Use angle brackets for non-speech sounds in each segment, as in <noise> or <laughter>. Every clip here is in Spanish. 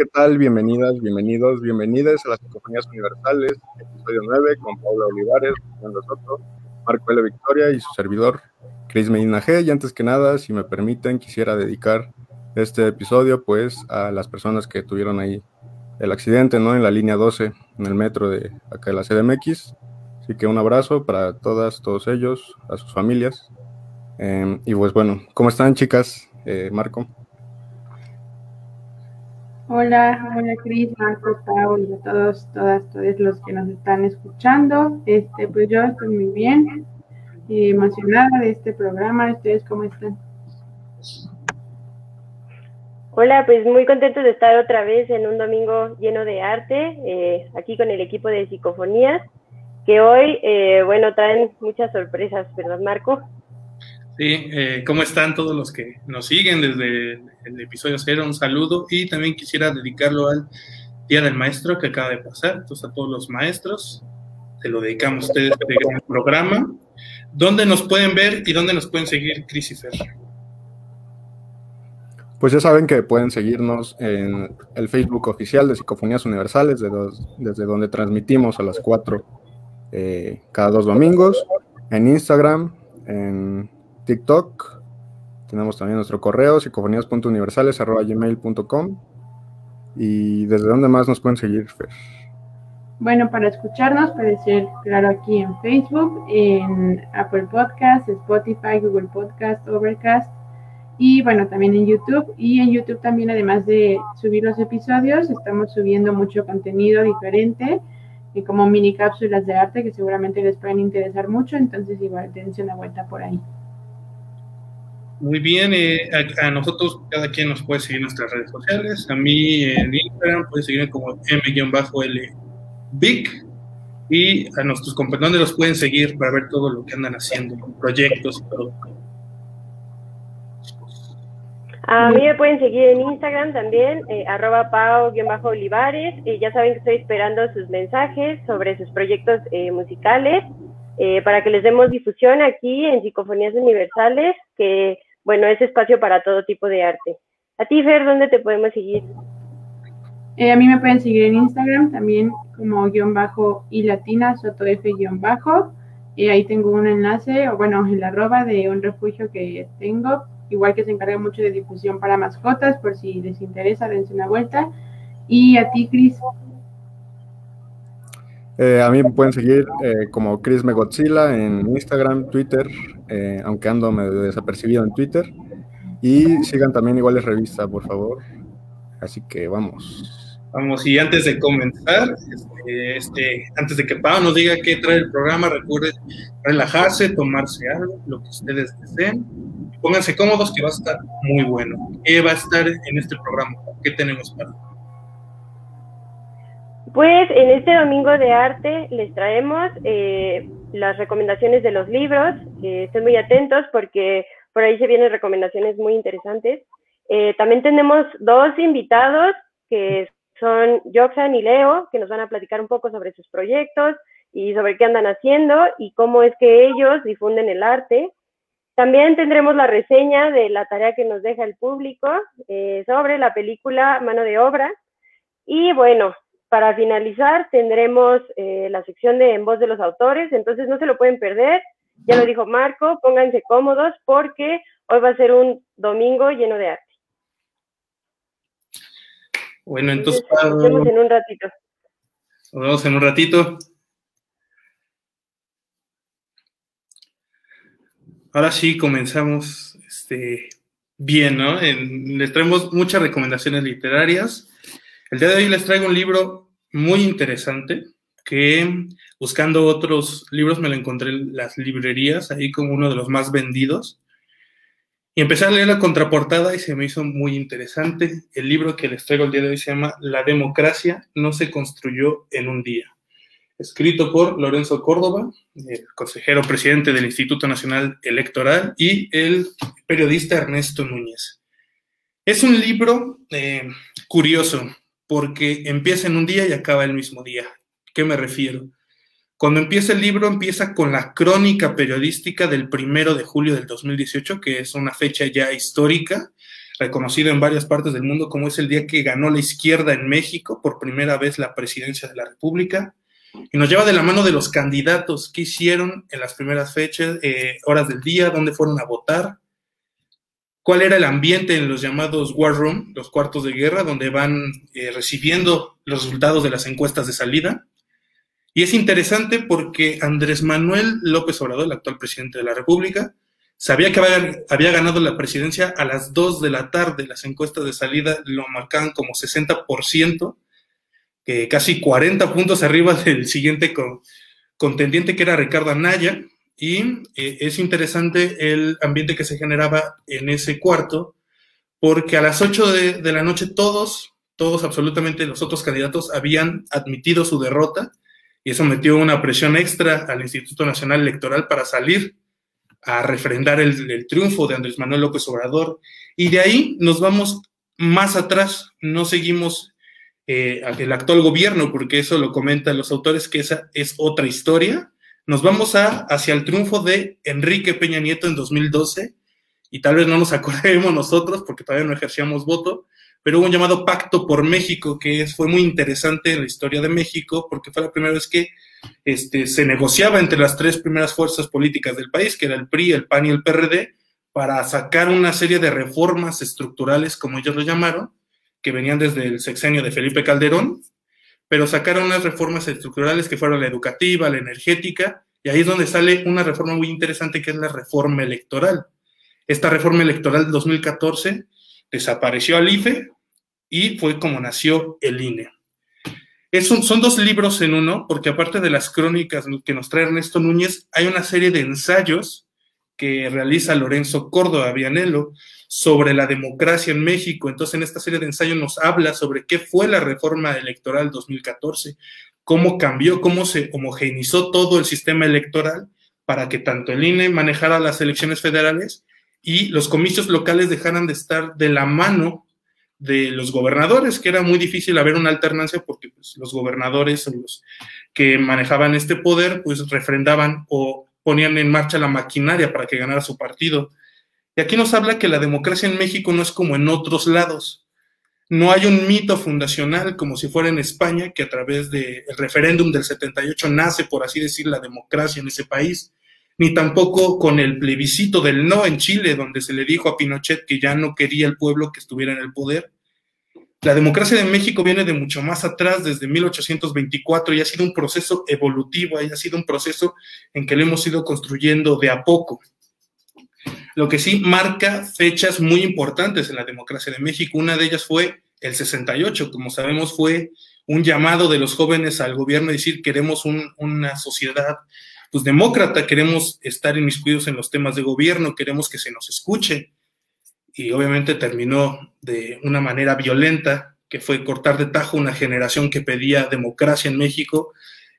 ¿qué tal? Bienvenidas, bienvenidos, bienvenidas a las Psicofonías Universales, episodio 9, con Paula Olivares, Fernando Soto, Marco L. Victoria y su servidor, Cris Medina G. Y antes que nada, si me permiten, quisiera dedicar este episodio pues a las personas que tuvieron ahí el accidente, ¿no? En la línea 12, en el metro de acá de la CDMX. Así que un abrazo para todas, todos ellos, a sus familias. Eh, y pues bueno, ¿cómo están chicas? Eh, Marco. Hola, hola Cris, Marco, Pau a todos, todas, todos los que nos están escuchando. Este, pues yo estoy muy bien, y emocionada de este programa. ¿Ustedes cómo están? Hola, pues muy contento de estar otra vez en un domingo lleno de arte, eh, aquí con el equipo de psicofonías, que hoy, eh, bueno, traen muchas sorpresas, ¿verdad, Marco? Sí, eh, ¿cómo están todos los que nos siguen desde el episodio cero? Un saludo y también quisiera dedicarlo al Día del Maestro que acaba de pasar. Entonces, a todos los maestros, se lo dedicamos a ustedes este gran programa. ¿Dónde nos pueden ver y dónde nos pueden seguir, Cris Pues ya saben que pueden seguirnos en el Facebook oficial de Psicofonías Universales, desde donde transmitimos a las 4 eh, cada dos domingos, en Instagram, en TikTok. Tenemos también nuestro correo, psicofonías.universales.gmail.com. ¿Y desde dónde más nos pueden seguir, Fer? Bueno, para escucharnos puede ser, claro, aquí en Facebook, en Apple Podcast, Spotify, Google Podcast, Overcast y bueno, también en YouTube. Y en YouTube también, además de subir los episodios, estamos subiendo mucho contenido diferente, y como mini cápsulas de arte que seguramente les pueden interesar mucho. Entonces, igual, dense una vuelta por ahí. Muy bien, eh, a, nosotros cada quien nos puede seguir en nuestras redes sociales. A mí en Instagram puede seguirme como m-lvic y a nuestros compañeros los pueden seguir para ver todo lo que andan haciendo, proyectos y todo. A mí me pueden seguir en Instagram también, eh, arroba pao-olivares. Eh, ya saben que estoy esperando sus mensajes sobre sus proyectos eh, musicales para que les demos difusión aquí en Psicofonías Universales, que bueno, es espacio para todo tipo de arte. A ti, Fer, ¿dónde te podemos seguir? Eh, a mí me pueden seguir en Instagram también como guion bajo y latina, soto F guion bajo. Y ahí tengo un enlace, o bueno, el arroba de un refugio que tengo, igual que se encarga mucho de difusión para mascotas, por si les interesa, dense una vuelta. Y a ti, Cris. Eh, a mí me pueden seguir eh, como Chris Megodzilla en Instagram, Twitter, eh, aunque ando medio desapercibido en Twitter. Y sigan también iguales revista, por favor. Así que vamos. Vamos, y antes de comenzar, este, este, antes de que Pau nos diga qué trae el programa, recuerden relajarse, tomarse algo, lo que ustedes deseen. Pónganse cómodos que va a estar muy bueno. ¿Qué va a estar en este programa? ¿Qué tenemos para pues en este domingo de arte les traemos eh, las recomendaciones de los libros. Eh, estén muy atentos porque por ahí se vienen recomendaciones muy interesantes. Eh, también tenemos dos invitados que son Joxan y Leo, que nos van a platicar un poco sobre sus proyectos y sobre qué andan haciendo y cómo es que ellos difunden el arte. También tendremos la reseña de la tarea que nos deja el público sobre la película Mano de Obra. Y bueno, para finalizar, tendremos eh, la sección de En Voz de los Autores, entonces no se lo pueden perder. Ya lo dijo Marco, pónganse cómodos porque hoy va a ser un domingo lleno de arte. Bueno, entonces. nos vemos en un ratito. Nos vemos en un ratito. Ahora sí comenzamos este, bien, ¿no? les traemos muchas recomendaciones literarias. El día de hoy les traigo un libro muy interesante que buscando otros libros me lo encontré en las librerías, ahí como uno de los más vendidos. Y empecé a leer la contraportada y se me hizo muy interesante. El libro que les traigo el día de hoy se llama La democracia no se construyó en un día. Escrito por Lorenzo Córdoba, el consejero presidente del Instituto Nacional Electoral, y el periodista Ernesto Núñez. Es un libro eh, curioso, porque empieza en un día y acaba el mismo día. ¿Qué me refiero? Cuando empieza el libro, empieza con la crónica periodística del primero de julio del 2018, que es una fecha ya histórica. reconocido en varias partes del mundo como es el día que ganó la izquierda en México por primera vez la presidencia de la República. Y nos lleva de la mano de los candidatos que hicieron en las primeras fechas, eh, horas del día, dónde fueron a votar, cuál era el ambiente en los llamados war room, los cuartos de guerra, donde van eh, recibiendo los resultados de las encuestas de salida. Y es interesante porque Andrés Manuel López Obrador, el actual presidente de la República, sabía que había, ganado la presidencia a las 2 de la tarde. Las encuestas de salida lo marcaban como 60%, que casi 40 puntos arriba del siguiente contendiente que era Ricardo Anaya. Y eh, es interesante el ambiente que se generaba en ese cuarto, porque a las 8 de, de la noche todos, todos absolutamente los otros candidatos habían admitido su derrota y eso metió una presión extra al Instituto Nacional Electoral para salir a refrendar el, triunfo de Andrés Manuel López Obrador. Y de ahí nos vamos más atrás, no seguimos eh, el actual gobierno, porque eso lo comentan los autores, que esa es otra historia. Nos vamos a, hacia el triunfo de Enrique Peña Nieto en 2012, y tal vez no nos <laughs> acordemos nosotros, porque todavía no ejercíamos voto, pero hubo un llamado Pacto por México, que fue muy interesante en la historia de México, porque fue la primera vez que este, se negociaba entre las tres primeras fuerzas políticas del país, que era el PRI, el PAN y el PRD, para sacar una serie de reformas estructurales, como ellos lo llamaron, que venían desde el sexenio de Felipe Calderón, pero sacaron unas reformas estructurales que fueron la educativa, la energética, y ahí es donde sale una reforma muy interesante que es la reforma electoral. Esta reforma electoral de 2014 desapareció al IFE y fue como nació el INE. son dos libros en uno, porque aparte de las crónicas que nos trae Ernesto Núñez, hay una serie de ensayos que realiza Lorenzo Córdoba Vianello sobre la democracia en México. Entonces, en esta serie de ensayos nos habla sobre qué fue la reforma electoral 2014, cómo cambió, cómo se homogeneizó todo el sistema electoral para que tanto el INE manejara las elecciones federales y los comicios locales dejaran de estar de la mano de los gobernadores, que era muy difícil haber una alternancia porque pues, los gobernadores los que manejaban este poder, pues refrendaban o ponían en marcha la maquinaria para que ganara su partido. Y aquí nos habla que la democracia en México no es como en otros lados. No hay un mito fundacional como si fuera en España, que a través del referéndum del 78 nace, por así decir, la democracia en ese país ni tampoco con el plebiscito del no en Chile, donde se le dijo a Pinochet que ya no quería el pueblo que estuviera en el poder. La democracia de México viene de mucho más atrás, desde 1824, y ha sido un proceso evolutivo, y ha sido un proceso en que lo hemos ido construyendo de a poco. Lo que sí marca fechas muy importantes en la democracia de México. Una de ellas fue el 68, como sabemos, fue un llamado de los jóvenes al gobierno a decir queremos una sociedad pues demócrata, queremos estar inmiscuidos en los temas de gobierno, queremos que se nos escuche. Y obviamente terminó de una manera violenta, que fue cortar de tajo una generación que pedía democracia en México.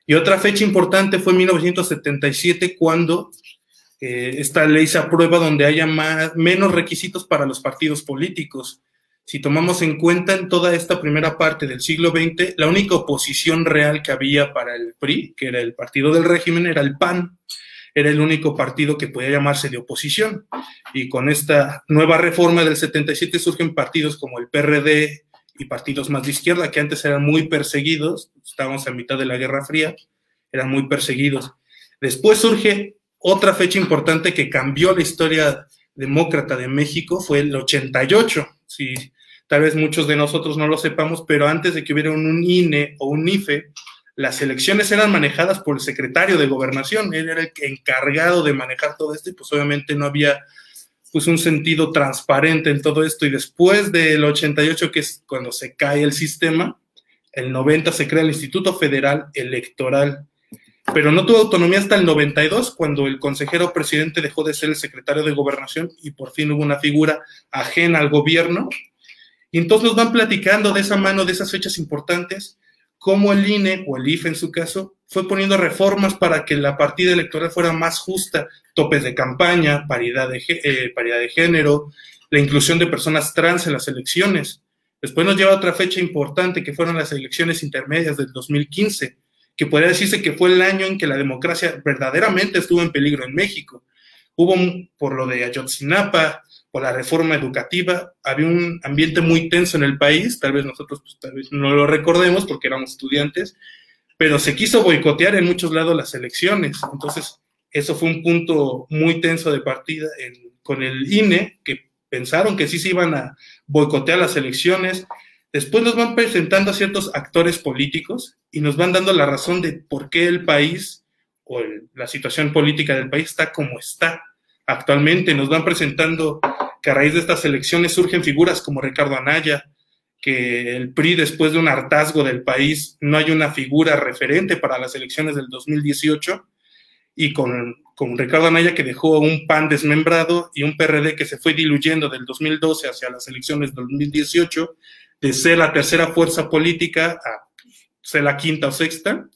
Y otra fecha importante fue 1977, cuando eh, esta ley se aprueba donde haya más, menos requisitos para los partidos políticos si tomamos en cuenta en toda esta primera parte del siglo XX, la única oposición real que había para el PRI, que era el partido del régimen, era el PAN. Era el único partido que podía llamarse de oposición. Y con esta nueva reforma del 77 surgen partidos como el PRD y partidos más de izquierda, que antes eran muy perseguidos, estábamos a mitad de la Guerra Fría, eran muy perseguidos. Después surge otra fecha importante que cambió la historia demócrata de México, fue el 88 si tal vez muchos de nosotros no lo sepamos, pero antes de que hubiera un INE o un IFE, las elecciones eran manejadas por el secretario de gobernación, él era el encargado de manejar todo esto y pues obviamente no había pues un sentido transparente en todo esto. Y después del 88 que es cuando se cae el sistema, el 90 se crea el Instituto Federal Electoral, pero no tuvo autonomía hasta el 92 cuando el consejero presidente dejó de ser el secretario de gobernación y por fin hubo una figura ajena al gobierno y entonces nos van platicando de esa mano, de esas fechas importantes, cómo el INE o el IFE en su caso fue poniendo reformas para que la partida electoral fuera más justa, topes de campaña, paridad de, eh, paridad de género, la inclusión de personas trans en las elecciones. Después nos lleva otra fecha importante que fueron las elecciones intermedias del 2015, que podría decirse que fue el año en que la democracia verdaderamente estuvo en peligro en México. Hubo por lo de Ayotzinapa, por la reforma educativa. Había un ambiente muy tenso en el país, tal vez nosotros pues, tal vez no lo recordemos porque éramos estudiantes, pero se quiso boicotear en muchos lados las elecciones. Entonces, eso fue un punto muy tenso de partida con el INE, que pensaron que sí se iban a boicotear las elecciones. Después nos van presentando a ciertos actores políticos y nos van dando la razón de por qué el país o la situación política del país está como está actualmente. Nos van presentando que a raíz de estas elecciones surgen figuras como Ricardo Anaya, que el PRI después de un hartazgo del país no hay una figura referente para las elecciones del 2018 y con, con Ricardo Anaya que dejó un PAN desmembrado y un PRD que se fue diluyendo del 2012 hacia las elecciones del 2018, de ser la tercera fuerza política a ser la quinta o sexta,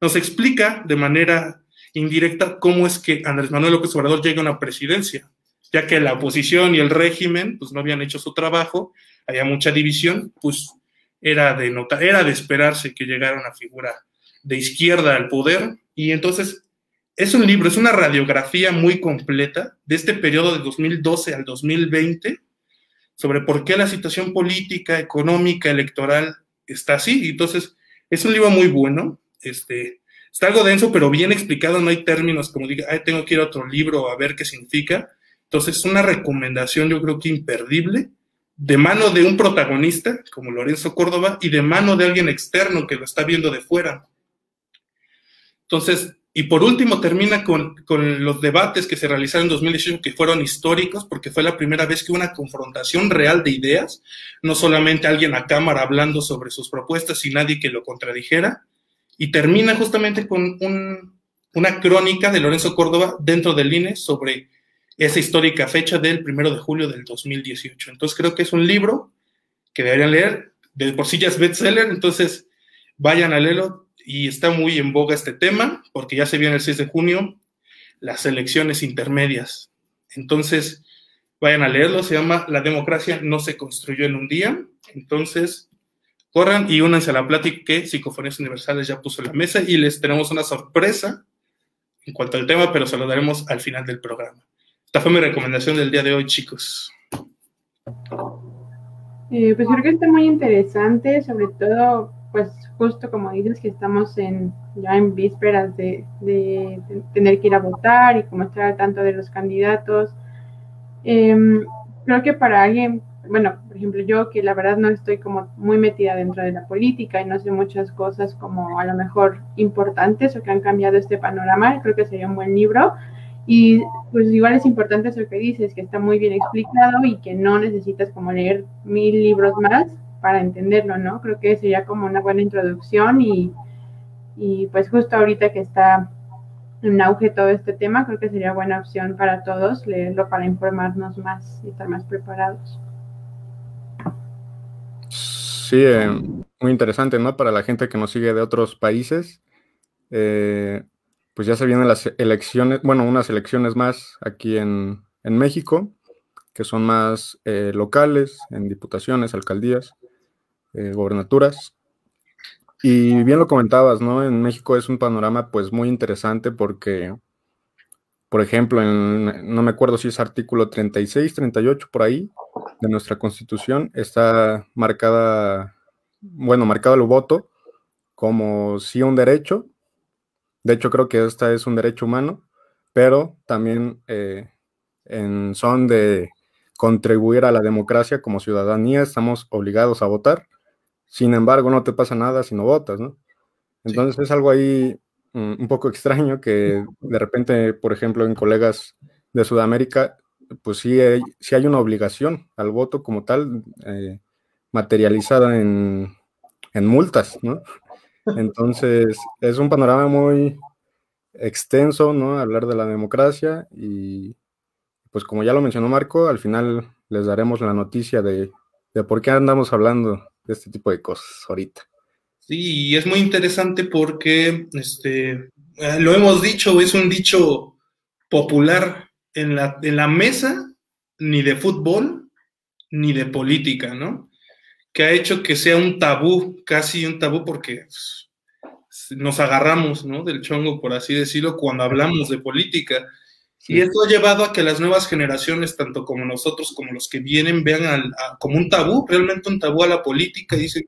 nos explica de manera indirecta cómo es que Andrés Manuel López Obrador llega a una presidencia, ya que la oposición y el régimen pues no habían hecho su trabajo, había mucha división, pues era de nota, era de esperarse que llegara una figura de izquierda al poder. Y entonces es un libro, es una radiografía muy completa de este periodo de 2012 al 2020 sobre por qué la situación política, económica, electoral está así. Entonces, es un libro muy bueno. Este, está algo denso, pero bien explicado. No hay términos como diga, Ay, tengo que ir a otro libro a ver qué significa. Entonces, es una recomendación, yo creo que imperdible, de mano de un protagonista como Lorenzo Córdoba y de mano de alguien externo que lo está viendo de fuera. Entonces, y por último, termina con, los debates que se realizaron en 2018, que fueron históricos, porque fue la primera vez que una confrontación real de ideas, no solamente alguien a cámara hablando sobre sus propuestas y nadie que lo contradijera. Y termina justamente con una crónica de Lorenzo Córdoba dentro del INE sobre esa histórica fecha del primero de julio del 2018. Entonces creo que es un libro que deberían leer, de por sí ya es bestseller, entonces vayan a leerlo, y está muy en boga este tema, porque ya se viene el 6 de junio las elecciones intermedias. Entonces, vayan a leerlo, se llama La democracia no se construyó en un día. Entonces, corran y únanse a la plática que Psicofonías Universales ya puso en la mesa y les tenemos una sorpresa en cuanto al tema, pero se lo daremos al final del programa. Esta fue mi recomendación del día de hoy, chicos. Eh, pues creo que está muy interesante, sobre todo pues justo como dices que estamos en ya en vísperas de, tener que ir a votar y como estar al tanto de los candidatos. Em, creo que para alguien, bueno, por ejemplo yo que la verdad no estoy como muy metida dentro de la política y no sé muchas cosas como a lo mejor importantes o que han cambiado este panorama, creo que sería un buen libro. Y pues igual es importante eso que dices, que está muy bien explicado y que no necesitas como leer mil libros más para entenderlo, ¿no? Creo que sería como una buena introducción y, pues justo ahorita que está en auge todo este tema, creo que sería buena opción para todos leerlo para informarnos más y estar más preparados. Sí, eh, muy interesante, ¿no? Para la gente que nos sigue de otros países, eh, pues ya se vienen las elecciones, bueno, unas elecciones más aquí en, México, que son más eh, locales, en diputaciones, alcaldías. Eh, gobernaturas. Y bien lo comentabas, ¿no? En México es un panorama pues muy interesante porque, por ejemplo, en, no me acuerdo si es artículo 36, 38 por ahí de nuestra constitución, está marcada, bueno, marcado el voto como sí un derecho. De hecho, creo que esta es un derecho humano, pero también eh, en son de contribuir a la democracia como ciudadanía, estamos obligados a votar sin embargo, no te pasa nada si no votas, ¿no? Entonces es algo ahí mm, un poco extraño que <laughs> de repente, por ejemplo, en colegas de Sudamérica, pues sí hay, hay una obligación al voto como tal, eh, materializada en, en multas, ¿no? Entonces es un panorama muy extenso, ¿no? Hablar de la democracia y pues como ya lo mencionó Marco, al final les daremos la noticia de, de por qué andamos hablando de este tipo de cosas ahorita. Sí, y es muy interesante porque, este, eh, lo hemos dicho, es un dicho popular en la, en la mesa, ni de fútbol, ni de política, ¿no? Que ha hecho que sea un tabú, casi un tabú, porque nos agarramos, ¿no? Del chongo, por así decirlo, cuando hablamos de política. Y esto ha llevado a que las nuevas generaciones, tanto como nosotros como los que vienen, vean como un tabú, realmente un tabú a la política y dicen,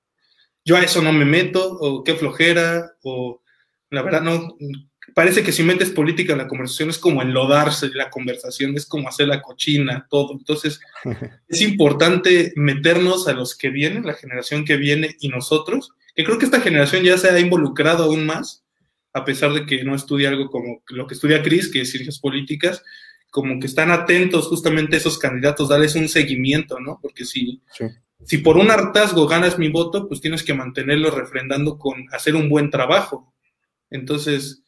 yo a eso no me meto, o qué flojera, o la verdad no, parece que si metes política en la conversación es como enlodarse la conversación, es como hacer la cochina, todo. Entonces, <laughs> es importante meternos a los que vienen, la generación que viene y nosotros, que creo que esta generación ya se ha involucrado aún más a pesar de que no estudia algo como lo que estudia Cris, que es ciencias políticas, como que están atentos justamente a esos candidatos, darles un seguimiento, ¿no? Porque si, si por un hartazgo ganas mi voto, pues tienes que mantenerlo refrendando con hacer un buen trabajo. Entonces,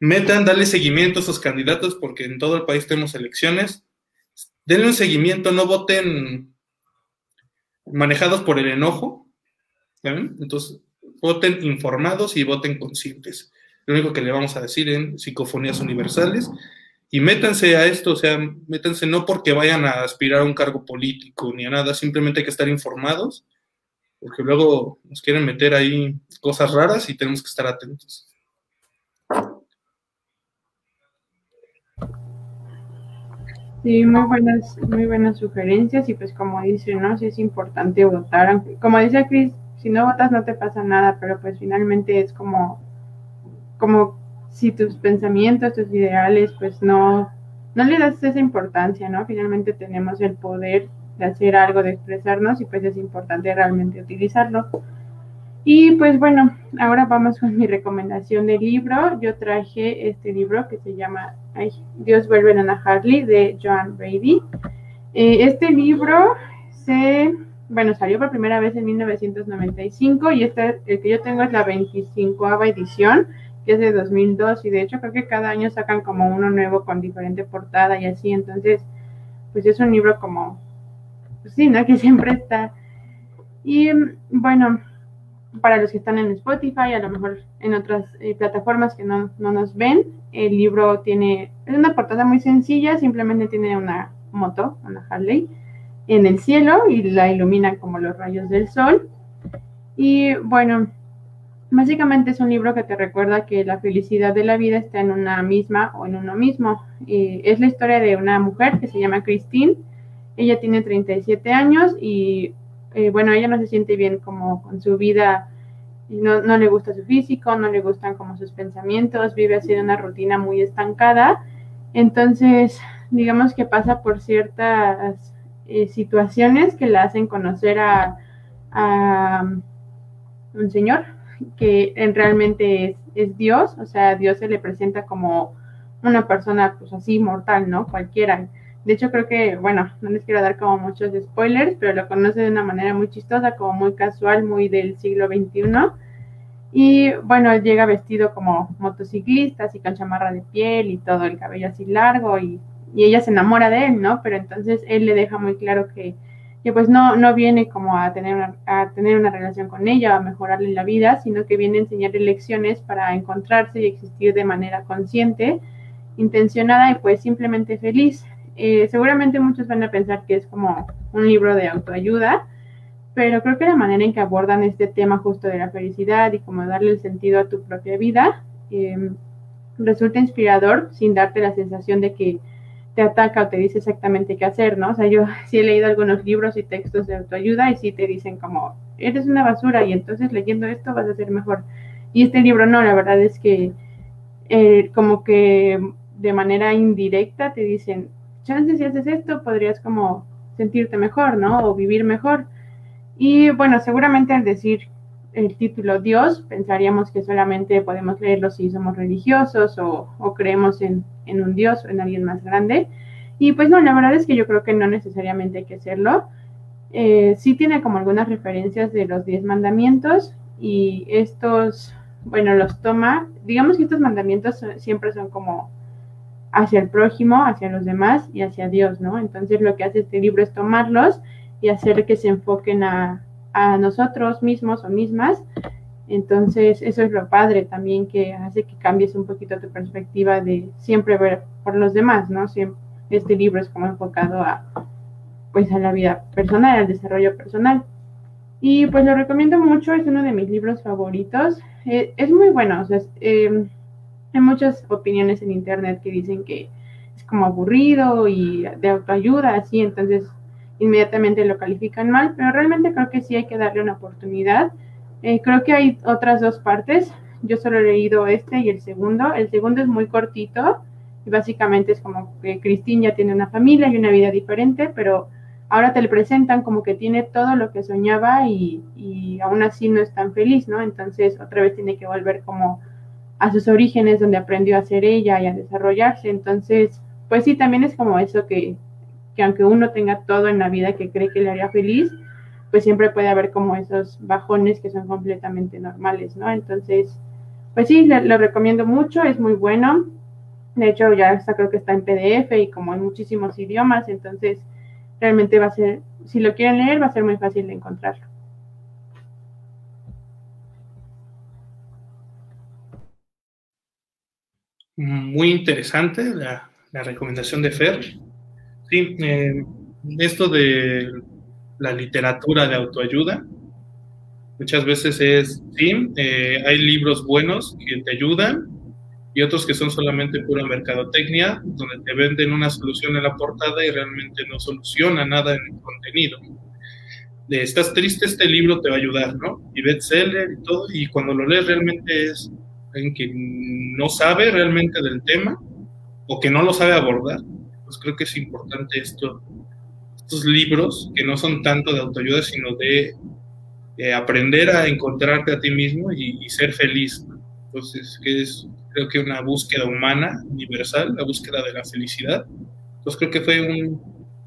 metan, darle seguimiento a esos candidatos, porque en todo el país tenemos elecciones. Denle un seguimiento, no voten manejados por el enojo. ¿saben? Entonces, voten informados y voten conscientes lo único que le vamos a decir en psicofonías universales. Y métanse a esto, o sea, métanse no porque vayan a aspirar a un cargo político ni a nada, simplemente hay que estar informados, porque luego nos quieren meter ahí cosas raras y tenemos que estar atentos. Sí, muy buenas, muy buenas sugerencias y pues como dice, ¿no? Sí es importante votar. Como dice Cris, si no votas no te pasa nada, pero pues finalmente es como como si tus pensamientos, tus ideales, pues no, no le das esa importancia, ¿no? Finalmente tenemos el poder de hacer algo, de expresarnos y pues es importante realmente utilizarlo. Y pues bueno, ahora vamos con mi recomendación de libro. Yo traje este libro que se llama Dios vuelve a Harley de Joan Brady. Eh, este libro se, bueno, salió por primera vez en 1995 y este, el que yo tengo es la 25 edición que es de 2002 y de hecho creo que cada año sacan como uno nuevo con diferente portada y así, entonces pues es un libro como, pues sí, ¿no? <laughs> Que siempre está. Y bueno, para los que están en Spotify, a lo mejor en otras eh, plataformas que no, no, nos ven, el libro tiene, es una portada muy sencilla, simplemente tiene una moto, una Harley, en el cielo y la ilumina como los rayos del sol. Y bueno, Básicamente es un libro que te recuerda que la felicidad de la vida está en una misma o en uno mismo. es la historia de una mujer que se llama Christine. Ella tiene 37 años y eh, bueno, ella no se siente bien como con su vida, no, no, le gusta su físico, no le gustan como sus pensamientos, vive así una rutina muy estancada. Entonces, digamos que pasa por ciertas eh, situaciones que la hacen conocer a un señor que realmente es, Dios, o sea, Dios se le presenta como una persona pues así mortal, ¿no? Cualquiera. De hecho, creo que, bueno, no les quiero dar como muchos spoilers, pero lo conoce de una manera muy chistosa, como muy casual, muy del siglo XXI. Y bueno, llega vestido como motociclista, así con chamarra de piel y todo, el cabello así largo, y, y ella se enamora de él, ¿no? Pero entonces él le deja muy claro que que pues no, no viene como a tener, una, a tener una relación con ella, a mejorarle la vida, sino que viene a enseñarle lecciones para encontrarse y existir de manera consciente, intencionada y pues simplemente feliz. Eh, seguramente muchos van a pensar que es como un libro de autoayuda, pero creo que la manera en que abordan este tema justo de la felicidad y como darle el sentido a tu propia vida eh, resulta inspirador sin darte la sensación de que te ataca o te dice exactamente qué hacer, ¿no? O sea, yo <laughs> sí he leído algunos libros y textos de autoayuda y sí te dicen como, eres una basura y entonces leyendo esto vas a ser mejor. Y este libro no, la verdad es que eh, como que de manera indirecta te dicen, chances si haces esto podrías como sentirte mejor, ¿no? O vivir mejor. Y bueno, seguramente al decir el título Dios, pensaríamos que solamente podemos leerlo si somos religiosos o, creemos en, un Dios o en alguien más grande. Y pues no, la verdad es que yo creo que no necesariamente hay que hacerlo. Eh, sí tiene como algunas referencias de los diez mandamientos y estos, bueno, los toma, digamos que estos mandamientos siempre son como hacia el prójimo, hacia los demás y hacia Dios, ¿no? Entonces lo que hace este libro es tomarlos y hacer que se enfoquen a, a nosotros mismos o mismas. Entonces, eso es lo padre también que hace que cambies un poquito tu perspectiva de siempre ver por los demás, ¿no? Siempre, este libro es como enfocado a, pues, a la vida personal, al desarrollo personal. Y pues lo recomiendo mucho, es uno de mis libros favoritos. Eh, es muy bueno, o sea, em, hay muchas opiniones en internet que dicen que como aburrido y de autoayuda, así, entonces inmediatamente lo califican mal, pero realmente creo que sí hay que darle una oportunidad. Eh, creo que hay otras dos partes. Yo solo he leído este y el segundo. El segundo es muy cortito y básicamente es como que Cristina ya tiene una familia y una vida diferente, pero ahora te le presentan como que tiene todo lo que soñaba y, y aún así no es tan feliz, ¿no? Entonces otra vez tiene que volver como a sus orígenes donde aprendió a ser ella y a desarrollarse. Entonces, pues sí, también es como eso que, que aunque uno tenga todo en la vida que cree que le haría feliz, pues siempre puede haber como esos bajones que son completamente normales, ¿no? Entonces, pues sí, lo recomiendo mucho, es muy bueno. De hecho, ya creo que está en PDF y como en muchísimos idiomas, entonces realmente va a ser, si lo quieren leer, va a ser muy fácil de encontrarlo. Muy interesante la, la recomendación de Fer. Sí, eh, esto de la literatura de autoayuda, muchas veces es, sí, eh, hay libros buenos que te ayudan y otros que son solamente pura mercadotecnia, donde te venden una solución en la portada y realmente no soluciona nada en el contenido. De, estás triste, este libro te va a ayudar, ¿no? Y bestseller y todo, y cuando lo lees realmente es alguien que no sabe realmente del tema o que no lo sabe abordar pues creo que es importante esto, estos libros que no son tanto de autoayuda, sino de, aprender a encontrarte a ti mismo y, ser feliz. Entonces, que es creo que una búsqueda humana, universal, la búsqueda de la felicidad. Entonces creo que fue un,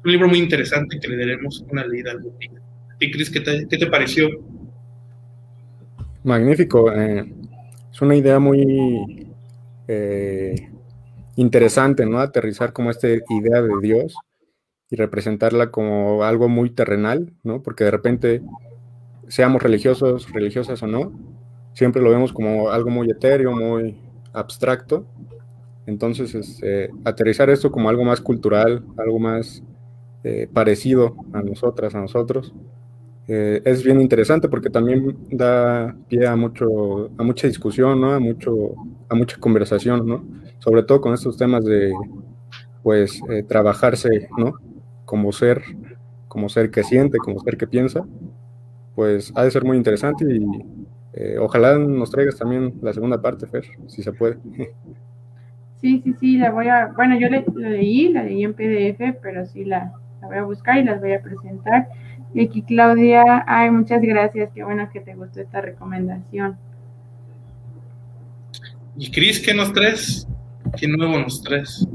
libro muy interesante que le daremos una leída algún día. ¿Y Cris, qué te, qué te pareció? Magnífico. Eh, es una idea muy eh, interesante, ¿no? Aterrizar como esta idea de Dios y representarla como algo muy terrenal, ¿no? Porque de repente, seamos religiosos, religiosas o no, siempre lo vemos como algo muy etéreo, muy abstracto. Entonces, este, aterrizar esto como algo más cultural, algo más eh, parecido a nosotras, a nosotros, eh, es bien interesante porque también da pie a, mucho, a mucha discusión, ¿no? A, mucho, a mucha conversación, ¿no? Sobre todo con estos temas de, pues, eh, trabajarse, ¿no? Como ser, como ser que siente, como ser que piensa, pues ha de ser muy interesante y eh, ojalá nos traigas también la segunda parte, Fer, si se puede. Sí, sí, sí, la voy a, bueno, yo la leí, la leí en PDF, pero sí la, la voy a buscar y las voy a presentar. Y aquí Claudia, ay, muchas gracias, qué bueno que te gustó esta recomendación. ¿Y Cris qué nos traes? ¿Qué nuevo nos traes?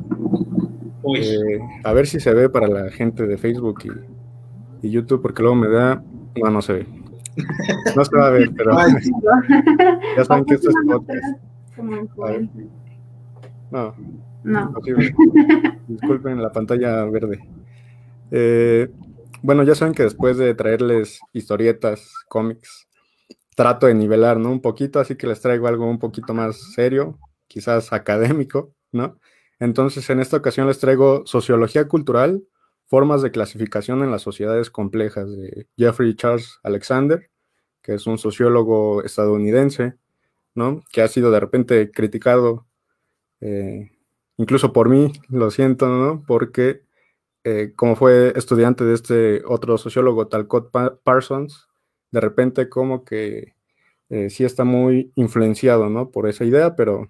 Eh, a ver si se ve para la gente de Facebook y, YouTube, porque luego me da. No, no se ve. No se va a ver, <laughs> pero. <laughs> ya saben que esto es podcast. No. No. Disculpen la pantalla verde. Eh, bueno, ya saben que después de traerles historietas, cómics, trato de nivelar, ¿no? Un poquito, así que les traigo algo un poquito más serio, quizás académico, ¿no? Entonces, en esta ocasión les traigo Sociología Cultural, Formas de Clasificación en las Sociedades Complejas de Jeffrey Charles Alexander, que es un sociólogo estadounidense, ¿no? Que ha sido de repente criticado, eh, incluso por mí, lo siento, ¿no? Porque eh, como fue estudiante de este otro sociólogo, Talcott Parsons, de repente como que eh, sí está muy influenciado ¿no? por esa idea, pero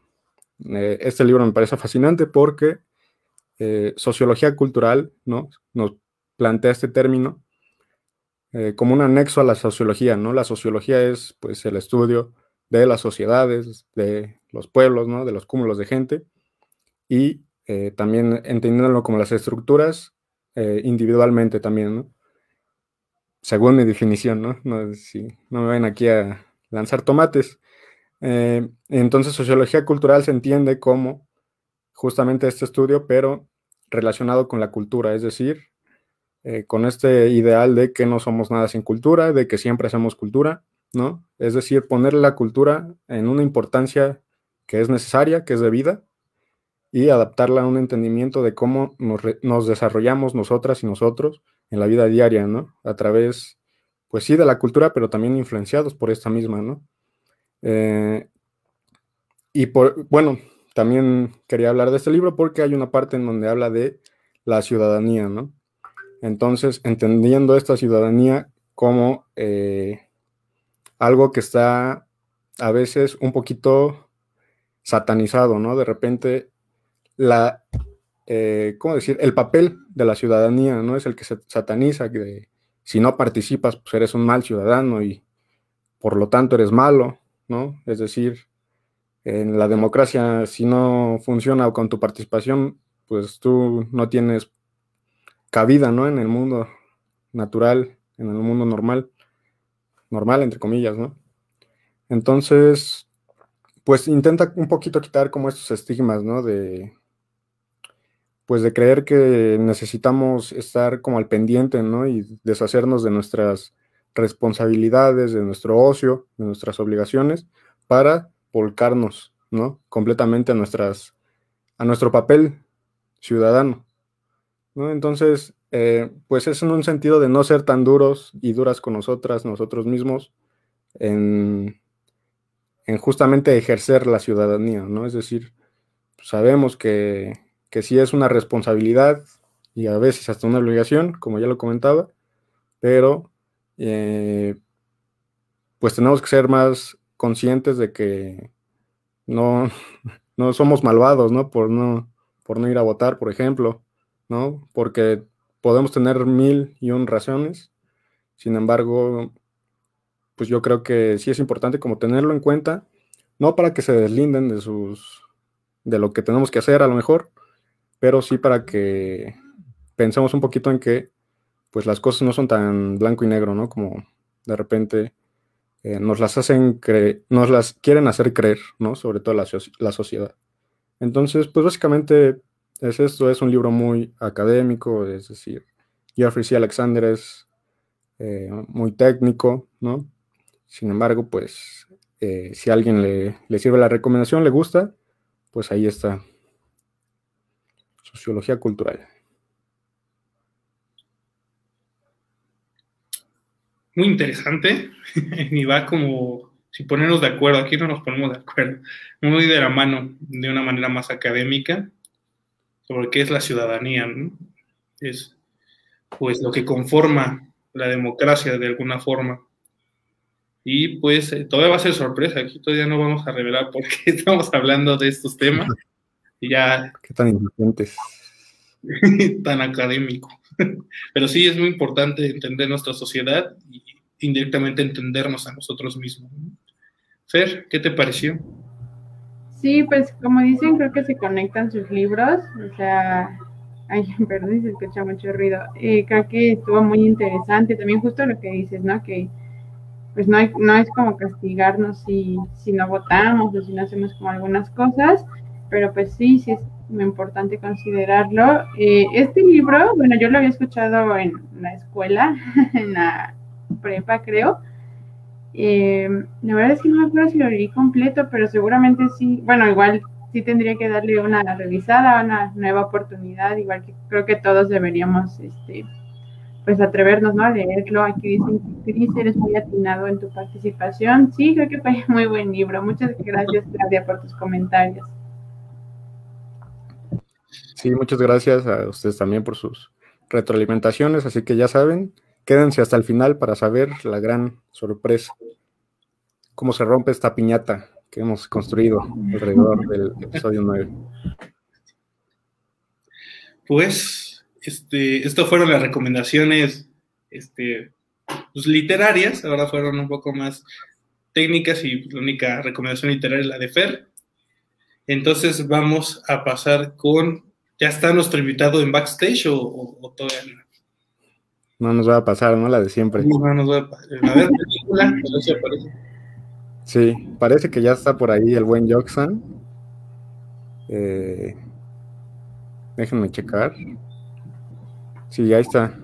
eh, este libro me parece fascinante porque sociología cultural ¿no? nos plantea este término como un anexo a la sociología. ¿no? La sociología es pues, el estudio de las sociedades, de los pueblos, ¿no? de los cúmulos de gente, y también entendiéndolo como las estructuras eh, individualmente también. Según mi definición, ¿no? No, si, no me ven aquí a lanzar tomates. Eh, entonces, sociología cultural se entiende como justamente este estudio, pero relacionado con la cultura, es decir, eh, con este ideal de que no somos nada sin cultura, de que siempre hacemos cultura, ¿no? Es decir, poner la cultura en una importancia que es necesaria, que es debida, y adaptarla a un entendimiento de cómo nos, desarrollamos nosotras y nosotros en la vida diaria, ¿no? A través, pues sí, de la cultura, pero también influenciados por esta misma, ¿no? Eh, y por, bueno, también quería hablar de este libro porque hay una parte en donde habla de la ciudadanía, ¿no? Entonces, entendiendo esta ciudadanía como eh, algo que está a veces un poquito satanizado, ¿no? De repente, la, eh, ¿cómo decir? El papel de la ciudadanía, ¿no? Es el que se sataniza, que si no participas, pues eres un mal ciudadano y por lo tanto eres malo, ¿no? Es decir, en la democracia, si no funciona con tu participación, pues tú no tienes cabida, ¿no? En el mundo natural, en el mundo normal, normal, entre comillas, ¿no? Entonces, pues intenta un poquito quitar como estos estigmas, ¿no? De, pues de creer que necesitamos estar como al pendiente, ¿no? Y deshacernos de nuestras responsabilidades, de nuestro ocio, de nuestras obligaciones, para volcarnos, ¿no? Completamente a nuestras, a nuestro papel ciudadano, ¿no? Entonces, eh, pues es en un sentido de no ser tan duros y duras con nosotras, nosotros mismos, en, en justamente ejercer la ciudadanía, ¿no? Es decir, sabemos que, que sí es una responsabilidad y a veces hasta una obligación, como ya lo comentaba, pero eh, pues tenemos que ser más conscientes de que no, <laughs> no somos malvados, ¿no? Por no, por no ir a votar, por ejemplo, ¿no? Porque podemos tener mil y un razones, sin embargo, pues yo creo que sí es importante como tenerlo en cuenta, no para que se deslinden de sus, de lo que tenemos que hacer a lo mejor, pero sí para que pensemos un poquito en que pues las cosas no son tan blanco y negro, ¿no? Como de repente eh, nos las hacen creer, nos las quieren hacer creer, ¿no? Sobre todo la, la, sociedad. Entonces, pues básicamente es esto, es un libro muy académico, es decir, Jeffrey C. Alexander es eh, muy técnico, ¿no? Sin embargo, pues eh, si a alguien le, le sirve la recomendación, le gusta, pues ahí está. Sociología cultural. Muy interesante <laughs> y va como si ponernos de acuerdo, aquí no nos ponemos de acuerdo, muy de la mano, de una manera más académica, sobre qué es la ciudadanía, ¿no? Es pues lo que conforma la democracia de alguna forma. Y pues eh, todavía va a ser sorpresa, aquí todavía no vamos a revelar por qué <laughs> estamos hablando de estos temas. Y ya... Qué tan importantes. <laughs> tan académico. <laughs> Pero sí es muy importante entender nuestra sociedad y indirectamente entendernos a nosotros mismos. Fer, ¿qué te pareció? Sí, pues como dicen, creo que se conectan sus libros, o sea, ay, <laughs> perdón, se escucha mucho ruido. Eh, creo que estuvo muy interesante, también justo lo que dices, ¿no? Que pues no, es como castigarnos si, si no votamos o si no hacemos como algunas cosas, pero pues sí, sí es muy importante considerarlo. Eh, este libro, bueno, yo lo había escuchado en la escuela, <laughs> en la prepa, creo. Eh, la verdad es que no me acuerdo si lo leí completo, pero seguramente sí. Bueno, igual sí tendría que darle una revisada, una nueva oportunidad, igual que creo que todos deberíamos, este, pues atrevernos, ¿no? A leerlo. Aquí dicen Cris, eres muy atinado en tu participación. Sí, creo que fue <laughs> muy buen libro. Muchas gracias, Claudia, por tus comentarios. Sí, muchas gracias a ustedes también por sus retroalimentaciones, así que ya saben, quédense hasta el final para saber la gran sorpresa, cómo se rompe esta piñata que hemos construido alrededor del episodio 9. Pues, este, estas fueron las recomendaciones este, pues, literarias, ahora fueron un poco más técnicas y la única recomendación literaria es la de Fer. Entonces vamos a pasar con ¿Ya está nuestro invitado en backstage o, todavía no? No nos va a pasar, ¿no? La de siempre. No, no nos va a pasar. A ver, película, parece. Sí, parece que ya está por ahí el buen Joxan. Eh, déjenme checar. Sí, ahí está.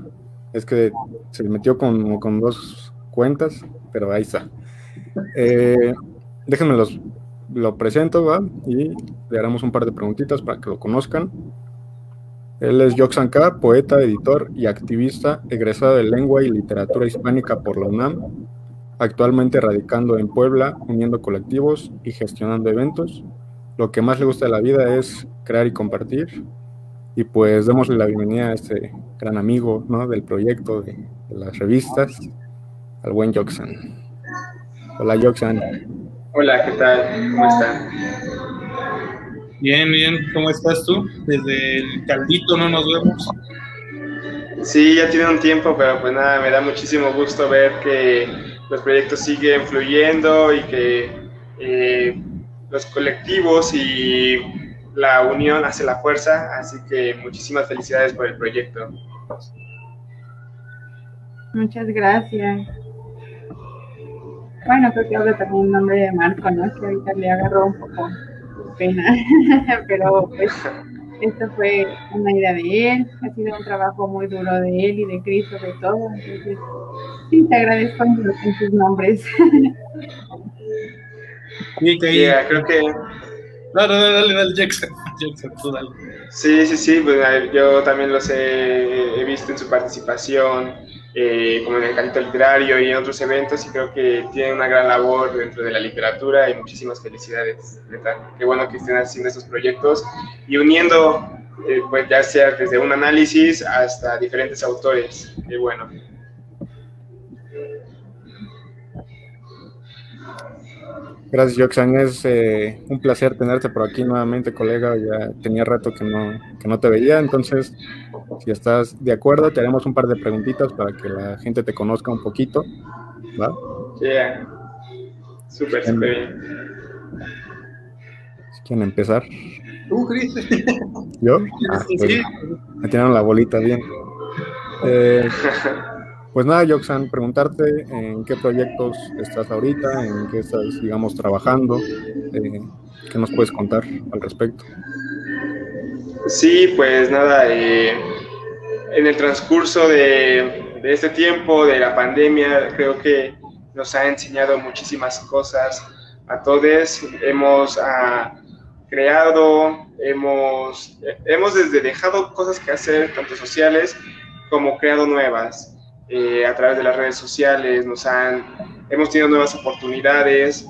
Es que se metió con, con dos cuentas, pero ahí está. Eh, déjenme los, lo presento, ¿va? Y le haremos un par de preguntitas para que lo conozcan. Él es Yoxan K., poeta, editor y activista egresado de Lengua y Literatura Hispánica por la UNAM, actualmente radicando en Puebla, uniendo colectivos y gestionando eventos. lo que más le gusta de la vida es crear y compartir. Y pues démosle la bienvenida a este gran amigo ¿no? del proyecto, de, las revistas, al buen Joxan. Hola Joxan. Hola, ¿qué tal? ¿Cómo están? Bien, bien, ¿cómo estás tú? Desde el caldito no nos vemos. Sí, ya tiene un tiempo, pero pues nada, me da muchísimo gusto ver que los proyectos siguen fluyendo y que eh, los colectivos y la unión hace la fuerza, así que muchísimas felicidades por el proyecto. Muchas gracias. Bueno, creo que habla también un nombre de Marco, ¿no? Que ahorita le agarró un poco pena, <laughs> pero pues esto fue una idea de él, ha sido un trabajo muy duro de él y de Cristo, de todo, entonces sí, te agradezco en, sus nombres. <laughs> Sí, creo que... No, no, dale, dale, Jackson, <laughs> Jackson, tú dale. Sí, sí, sí, pues, yo también los he, he visto en su participación, eh, como en el Cantito Literario y en otros eventos, y creo que tienen una gran labor dentro de la literatura y muchísimas felicidades. Qué bueno que estén haciendo estos proyectos y uniendo, eh, pues ya sea desde un análisis hasta diferentes autores. Qué bueno. Gracias, Joxan. Es eh, un placer tenerte por aquí nuevamente, colega. Ya tenía rato que no, que no te veía, entonces, si estás de acuerdo, te haremos un par de preguntitas para que la gente te conozca un poquito. ¿Va? Yeah. Súper, súper bien. Si quieren empezar. ¿Tú, Cris? ¿Yo? <laughs> Ah, pues, me tiraron la bolita bien. Eh, <laughs> Pues nada, Yoxan, preguntarte en qué proyectos estás ahorita, en qué estás, digamos, trabajando, eh, qué nos puedes contar al respecto. Sí, pues nada, eh, en el transcurso de, este tiempo, de la pandemia, creo que nos ha enseñado muchísimas cosas a todos. Hemos ah, creado, hemos, hemos desde dejado cosas que hacer, tanto sociales como creado nuevas. Eh, a través de las redes sociales, nos han, hemos tenido nuevas oportunidades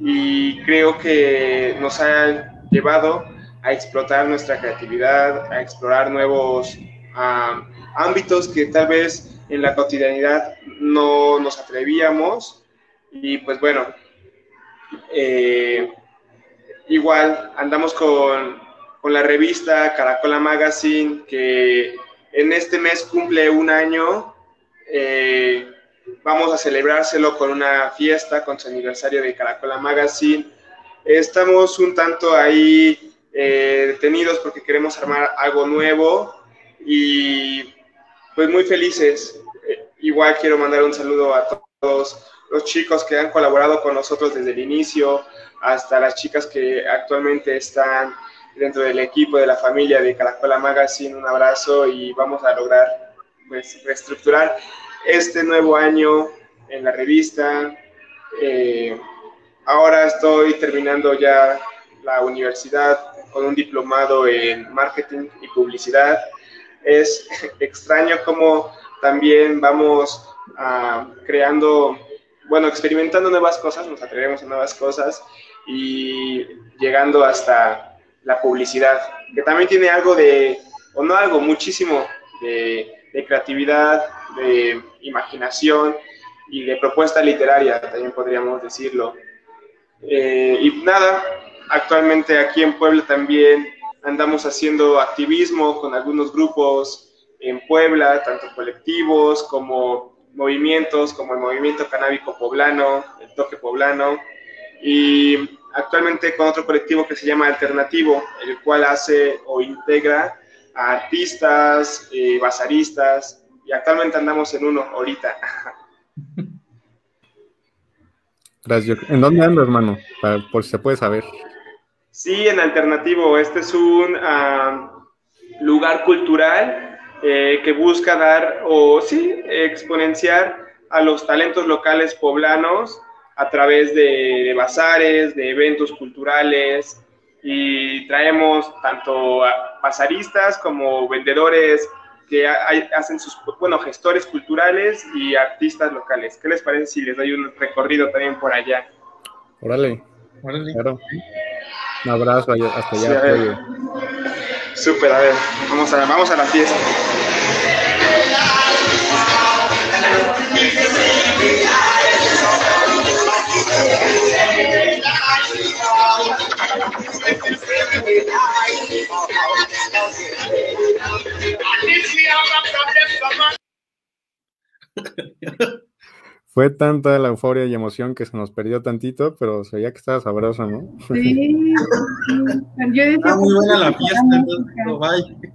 y creo que nos han llevado a explotar nuestra creatividad, a explorar nuevos ámbitos que tal vez en la cotidianidad no nos atrevíamos. Y pues bueno, eh, igual andamos con, con la revista Caracola Magazine, que en este mes cumple un año eh, vamos a celebrárselo con una fiesta, con su aniversario de Caracola Magazine. Estamos un tanto ahí eh, detenidos porque queremos armar algo nuevo y pues muy felices. Eh, igual quiero mandar un saludo a todos los chicos que han colaborado con nosotros desde el inicio, hasta las chicas que actualmente están dentro del equipo de la familia de Caracola Magazine. Un abrazo y vamos a lograr pues, reestructurar este nuevo año en la revista. Eh, ahora estoy terminando ya la universidad con un diplomado en marketing y publicidad. Es <laughs> extraño cómo también vamos ah, creando, bueno, experimentando nuevas cosas, nos atrevemos a nuevas cosas y llegando hasta la publicidad, que también tiene algo de, o no algo, muchísimo de, de creatividad, de imaginación y de propuesta literaria, también podríamos decirlo. Eh, y nada, actualmente aquí en Puebla también andamos haciendo activismo con algunos grupos en Puebla, tanto colectivos como movimientos, como el movimiento canábico poblano, el toque poblano, y actualmente con otro colectivo que se llama Alternativo, el cual hace o integra a artistas, eh, bazaristas, y actualmente andamos en uno ahorita. <laughs> Gracias. ¿En dónde ando, hermano? por si se puede saber. Sí, en Alternativo. Este es un lugar cultural eh, que busca dar, o sí, exponenciar a los talentos locales poblanos a través de, de bazares, de eventos culturales, y traemos tanto bazaristas como vendedores que hacen sus, bueno, gestores culturales y artistas locales. ¿Qué les parece si les doy un recorrido también por allá? Órale. Órale. Claro. Un abrazo hasta allá. Sí, Súper, a ver, vamos a, vamos a la fiesta. Fue tanta la euforia y emoción que se nos perdió tantito, pero se veía que estaba sabroso, ¿no? Sí, Yo decía, ah, muy buena la fiesta, entonces, bye.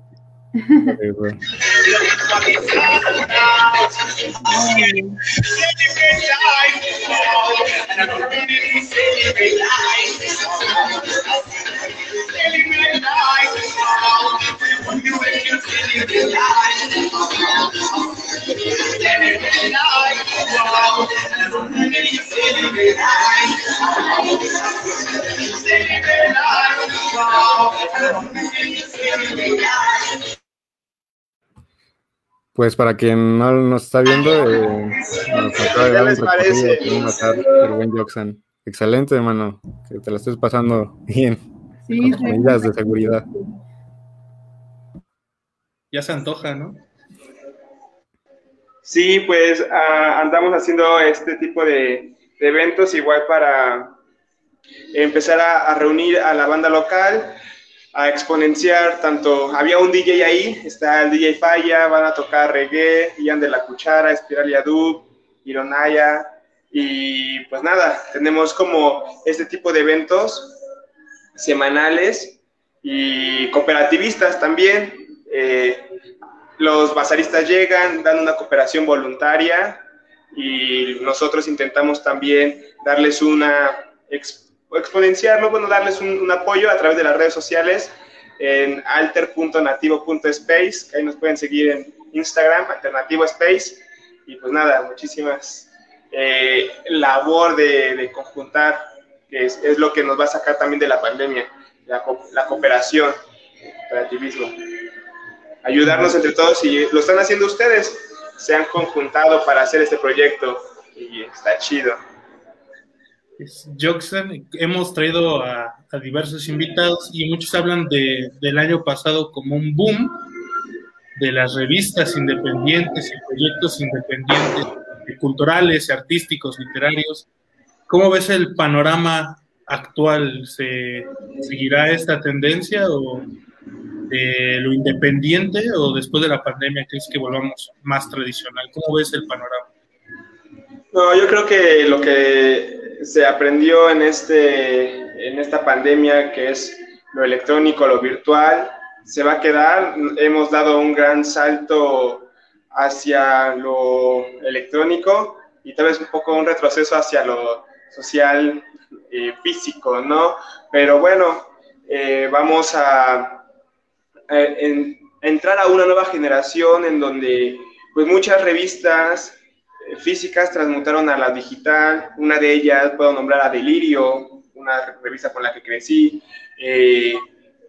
Pues para quien no nos está viendo, eh, nos acaba de dar un parece? el buen Joxan. Excelente, hermano, que te la estés pasando bien. Sí, con medidas de seguridad. Ya se antoja, ¿no? Sí, pues ah, andamos haciendo este tipo de, eventos igual para empezar a, reunir a la banda local, a exponenciar tanto, había un DJ ahí, está el DJ Falla, van a tocar reggae, Ian de la Cuchara, Espiral Yadub, Ironaya, y pues nada, tenemos como este tipo de eventos semanales y cooperativistas también. Eh, los bazaristas llegan, dan una cooperación voluntaria y nosotros intentamos también darles una, exponenciarlo, bueno, darles un, apoyo a través de las redes sociales en alter.nativo.space, que ahí nos pueden seguir en Instagram, Alternativo Space. Y pues nada, muchísimas eh, labor de, conjuntar, que es, lo que nos va a sacar también de la pandemia, la, la cooperación, el cooperativismo ayudarnos entre todos y lo están haciendo ustedes. Se han conjuntado para hacer este proyecto y está chido. Joxen, hemos traído a, diversos invitados y muchos hablan de, del año pasado como un boom de las revistas independientes y proyectos independientes, culturales, artísticos, literarios. ¿Cómo ves el panorama actual? ¿Se seguirá esta tendencia o, de lo independiente o después de la pandemia crees que volvamos más tradicional? ¿Cómo ves el panorama? No, yo creo que lo que se aprendió en, este, en esta pandemia, que es lo electrónico, lo virtual, se va a quedar. Hemos dado un gran salto hacia lo electrónico y tal vez un poco un retroceso hacia lo social, eh, físico, ¿no? Pero bueno, eh, vamos a en, entrar a una nueva generación en donde pues muchas revistas eh, físicas transmutaron a la digital, una de ellas puedo nombrar a Delirio, una revista con la que crecí, eh,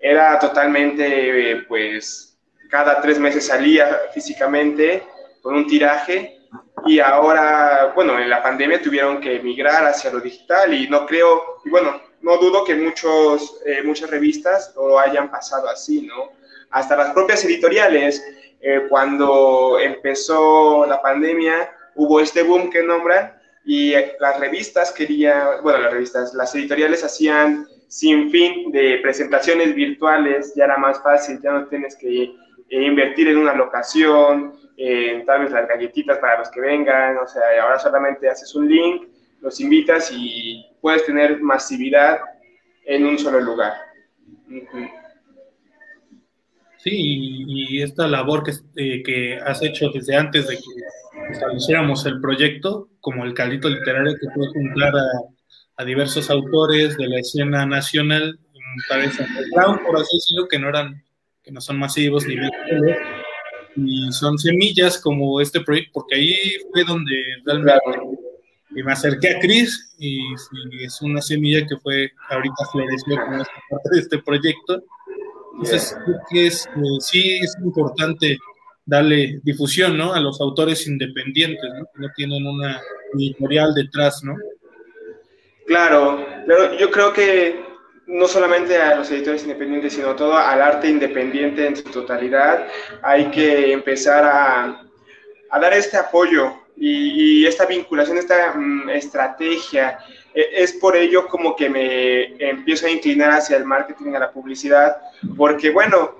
era totalmente, pues, cada tres meses salía físicamente con un tiraje y ahora, bueno, en la pandemia tuvieron que migrar hacia lo digital y no creo, y bueno, no dudo que muchos, muchas revistas lo hayan pasado así, ¿no? Hasta las propias editoriales, eh, cuando empezó la pandemia, hubo este boom que nombran y las revistas querían, bueno, las revistas, las editoriales hacían sin fin de presentaciones virtuales, ya era más fácil, ya no tienes que eh, invertir en una locación, en tal vez las galletitas para los que vengan, o sea, ahora solamente haces un link, los invitas y puedes tener masividad en un solo lugar. Sí, y, esta labor que, eh, que, has hecho desde antes de que estableciéramos el proyecto, como el caldito literario que fue juntar a, a diversos autores de la escena nacional, tal vez underground, por así decirlo, que no eran, que no son masivos ni bien y son semillas como este proyecto, porque ahí fue donde realmente me acerqué a Cris y, y, es una semilla que fue ahorita floreció como parte de este proyecto entonces, es, eh, sí es importante darle difusión ¿no? a los autores independientes, ¿no? que no tienen una editorial detrás, ¿no? Claro, pero yo creo que no solamente a los editores independientes, sino todo al arte independiente en su totalidad. Hay que empezar a, a dar este apoyo y, esta vinculación, esta mm, estrategia. E, es por ello como que me empiezo a inclinar hacia el marketing, a la publicidad, porque bueno,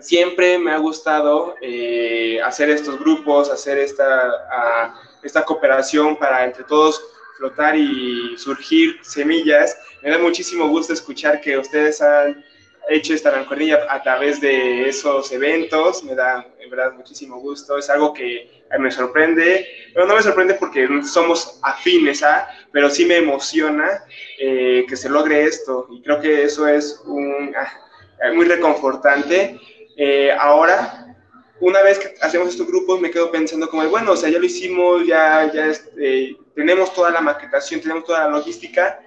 siempre me ha gustado eh, hacer estos grupos, hacer esta, esta cooperación para entre todos flotar y surgir semillas. Me da muchísimo gusto escuchar que ustedes han hecho esta rancornilla a través de esos eventos, me da en verdad muchísimo gusto, es algo que me sorprende, pero no me sorprende porque somos afines a, pero sí me emociona eh, que se logre esto y creo que eso es ah, muy reconfortante. Eh, ahora, una vez que hacemos estos grupos, me quedo pensando como, bueno, o sea, ya lo hicimos, ya, ya este, tenemos toda la maquetación, tenemos toda la logística,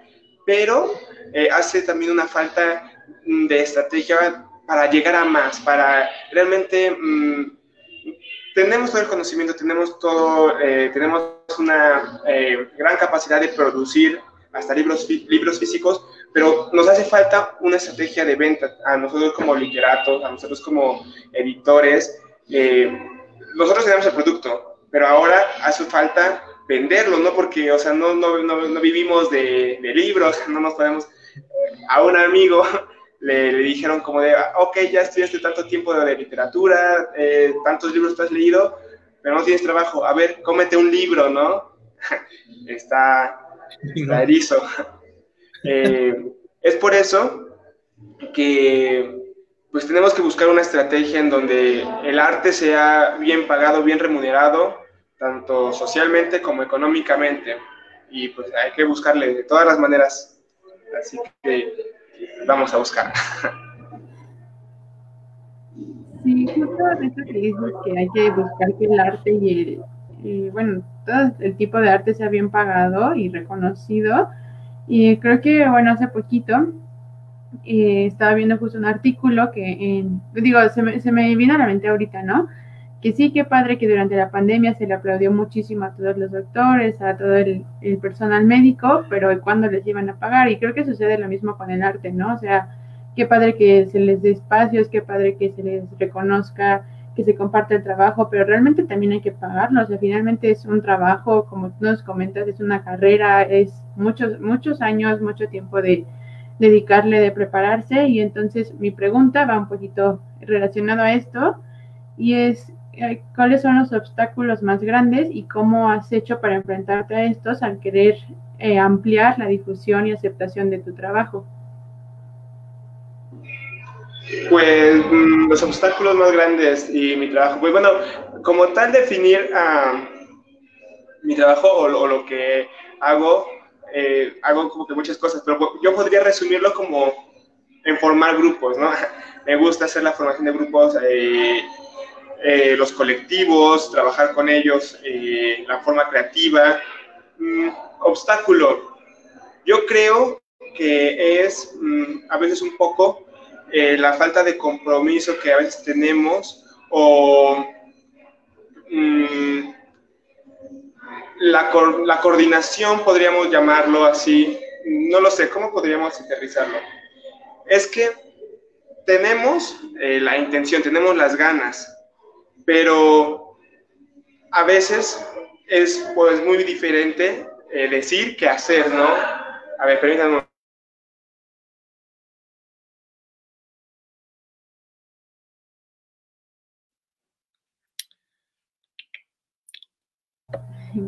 pero eh, hace también una falta de estrategia para llegar a más, para realmente mm, tenemos todo el conocimiento, tenemos todo, eh, tenemos una eh, gran capacidad de producir hasta libros, libros físicos, pero nos hace falta una estrategia de venta a nosotros como literatos, a nosotros como editores. Eh, nosotros tenemos el producto, pero ahora hace falta venderlo, ¿no? Porque, o sea, no, no, no, vivimos de, de, libros, <laughs> no nos podemos... A un amigo le, dijeron como de, ah, ok, ya estudiaste tanto tiempo de, literatura, eh, tantos libros te has leído, pero no tienes trabajo, a ver, cómete un libro, ¿no? <laughs> está, está erizo. <laughs> Eh, es por eso que pues tenemos que buscar una estrategia en donde el arte sea bien pagado, bien remunerado, tanto socialmente como económicamente. Y pues hay que buscarle de todas las maneras. Así que vamos a buscar. Sí, justo eso que dices que hay que buscar que el arte y el, bueno, todo el tipo de arte sea bien pagado y reconocido. Y creo que, bueno, hace poquito eh, estaba viendo justo un artículo que, en, digo, se me, se me vino a la mente ahorita, ¿no? Que sí, qué padre que durante la pandemia se le aplaudió muchísimo a todos los doctores, a todo el, personal médico, pero ¿cuándo les iban a pagar? Y creo que sucede lo mismo con el arte, ¿no? O sea, qué padre que se les dé espacios, qué padre que se les reconozca, que se comparte el trabajo, pero realmente también hay que pagarlo, o sea, finalmente es un trabajo, como tú nos comentas, es una carrera, es muchos, muchos años, mucho tiempo de dedicarle, de prepararse, y entonces mi pregunta va un poquito relacionado a esto, y es, eh, cuáles son los obstáculos más grandes y cómo has hecho para enfrentarte a estos al querer eh, ampliar la difusión y aceptación de tu trabajo. Pues mm, los obstáculos más grandes y mi trabajo. Pues bueno, como tal definir a mi trabajo o, lo que hago, eh, hago como que muchas cosas, pero yo podría resumirlo como en formar grupos, ¿no? <laughs> Me gusta hacer la formación de grupos, eh, los colectivos, trabajar con ellos, eh, la forma creativa. Mm, obstáculo. Yo creo que es mm, a veces un poco eh, la falta de compromiso que a veces tenemos o mm, la, la, coordinación, podríamos llamarlo así. No lo sé, ¿cómo podríamos aterrizarlo? Es que tenemos la intención, tenemos las ganas, pero a veces es pues muy diferente eh, decir que hacer, ¿no? A ver, permítanme.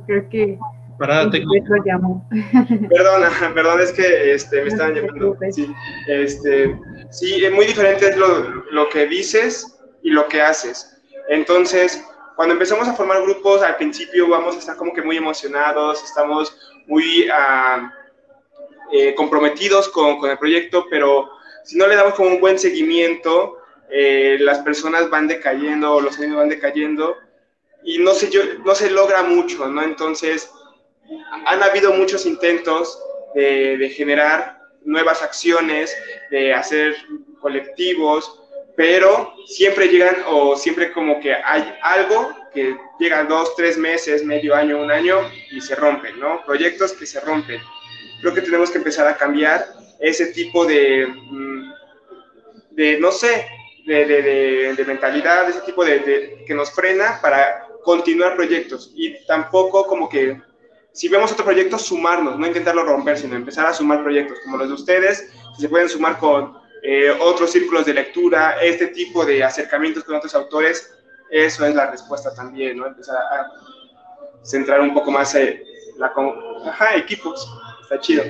Creo que Parate. <laughs> Perdona, perdón, es que este, me estaban llamando. Sí, este, sí, es muy diferente lo, lo que dices y lo que haces. Entonces, cuando empezamos a formar grupos, al principio vamos a estar como que muy emocionados, estamos muy ah, eh, comprometidos con, el proyecto, pero si no le damos como un buen seguimiento, eh, las personas van decayendo, los años van decayendo y no se, no se logra mucho, ¿no? Entonces, han habido muchos intentos de generar nuevas acciones, de hacer colectivos, pero siempre llegan o siempre como que hay algo que llega dos, tres meses, medio año, un año y se rompen, ¿no? Proyectos que se rompen. Creo que tenemos que empezar a cambiar ese tipo de, mm, de no sé, de, de, de, mentalidad, ese tipo de, que nos frena para continuar proyectos y tampoco como que si vemos otro proyecto, sumarnos, no intentarlo romper, sino empezar a sumar proyectos como los de ustedes, se pueden sumar con eh, otros círculos de lectura, este tipo de acercamientos con otros autores, eso es la respuesta también, ¿no? Empezar a centrar un poco más eh, la... Ajá, equipos, está chido.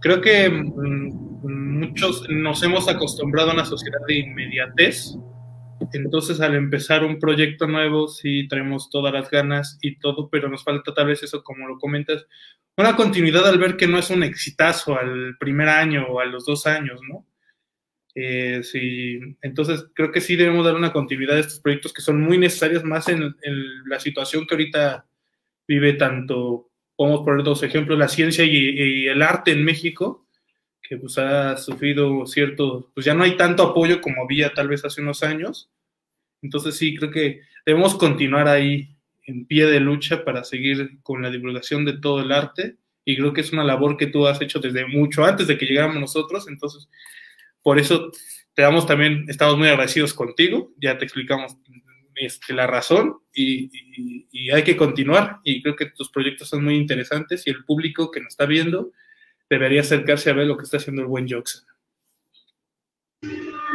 Creo que mm, muchos nos hemos acostumbrado a una sociedad de inmediatez, entonces al empezar un proyecto nuevo sí traemos todas las ganas y todo, pero nos falta tal vez eso, como lo comentas, una continuidad al ver que no es un exitazo al primer año o a los dos años, ¿no? Eh, sí, entonces creo que sí debemos dar una continuidad a estos proyectos que son muy necesarios más en, la situación que ahorita vive tanto, podemos poner dos ejemplos, la ciencia y, el arte en México, que pues ha sufrido cierto, pues ya no hay tanto apoyo como había tal vez hace unos años. Entonces sí, creo que debemos continuar ahí en pie de lucha para seguir con la divulgación de todo el arte. Y creo que es una labor que tú has hecho desde mucho antes de que llegáramos nosotros, entonces por eso te damos también, estamos muy agradecidos contigo, ya te explicamos este, la razón y, hay que continuar. Y creo que tus proyectos son muy interesantes y el público que nos está viendo debería acercarse a ver lo que está haciendo el buen Joxen.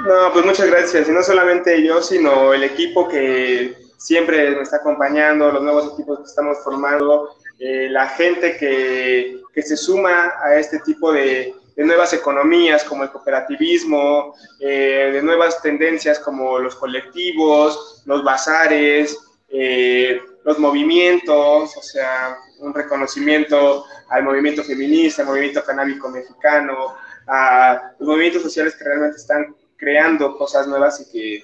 No, pues muchas gracias. Y no solamente yo, sino el equipo que siempre me está acompañando, los nuevos equipos que estamos formando, eh, la gente que, que se suma a este tipo de, de nuevas economías como el cooperativismo, eh, de nuevas tendencias como los colectivos, los bazares, eh, los movimientos, o sea, un reconocimiento al movimiento feminista, al movimiento canábico mexicano, a los movimientos sociales que realmente están creando cosas nuevas y que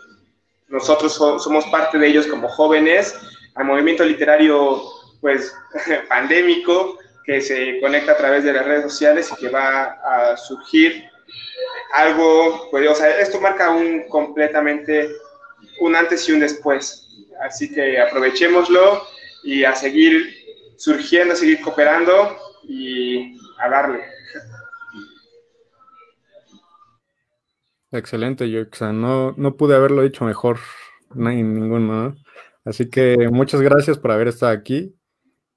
nosotros somos parte de ellos como jóvenes, al movimiento literario pues <laughs> pandémico, que se conecta a través de las redes sociales y que va a surgir algo, pues, o sea, esto marca un completamente un antes y un después. Así que aprovechémoslo y a seguir surgiendo, a seguir cooperando y a darle. <laughs> Excelente, Yoxa. No, no pude haberlo dicho mejor, no hay ninguno. Así que muchas gracias por haber estado aquí.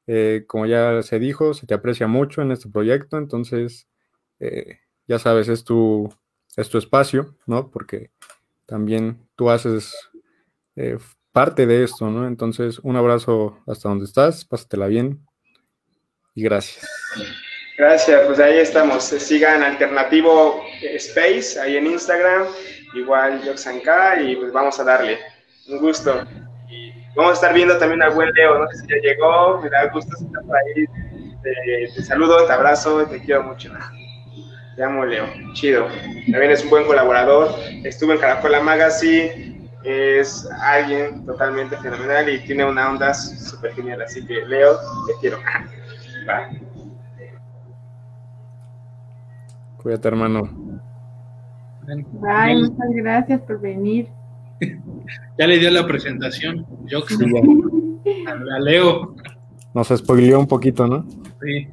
Eh, como ya se dijo, se te aprecia mucho en este proyecto, entonces eh, ya sabes, es tu, es tu espacio, ¿no? Porque también tú haces eh, parte de esto, ¿no? Entonces, un abrazo hasta donde estás, pásatela bien y gracias. Gracias, pues ahí estamos. Sigan Alternativo Space ahí en Instagram, igual Yoxanka, y pues vamos a darle. Un gusto. Vamos a estar viendo también al buen Leo, no sé si ya llegó, me da gusto estar por ahí. Te, saludo, te abrazo, te quiero mucho. Te amo, Leo. Chido. También es un buen colaborador. Estuvo en Caracola Magazine. Es alguien totalmente fenomenal y tiene una onda súper genial. Así que, Leo, te quiero. <laughs> Bye. Cuídate, hermano. Bye, muchas gracias por venir. <laughs> ya le dio la presentación. Yo la leo. Nos spoileó un poquito, ¿no? Sí,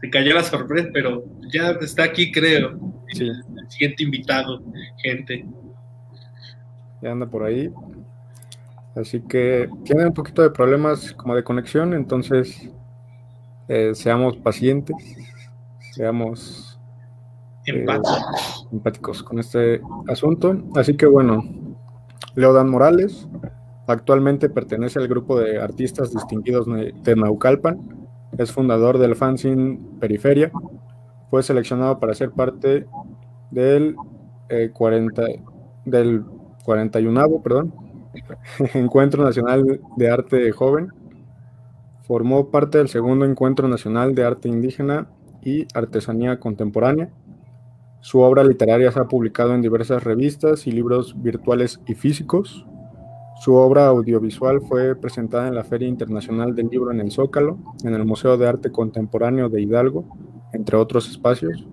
se cayó la sorpresa, pero ya está aquí, creo. Sí. El siguiente invitado, gente. Ya anda por ahí. Así que tiene un poquito de problemas como de conexión, entonces eh, seamos pacientes, seamos eh, empáticos con este asunto. Así que bueno, Leodan Morales, actualmente pertenece al grupo de artistas distinguidos de Naucalpan, es fundador del fanzine Periferia, fue seleccionado para ser parte del, 40, eh, del 41 perdón, <laughs> Encuentro Nacional de Arte Joven, formó parte del segundo Encuentro Nacional de Arte Indígena y Artesanía Contemporánea, su obra literaria se ha publicado en diversas revistas y libros virtuales y físicos. Su obra audiovisual fue presentada en la Feria Internacional del Libro en el Zócalo, en el Museo de Arte Contemporáneo de Hidalgo, entre otros espacios,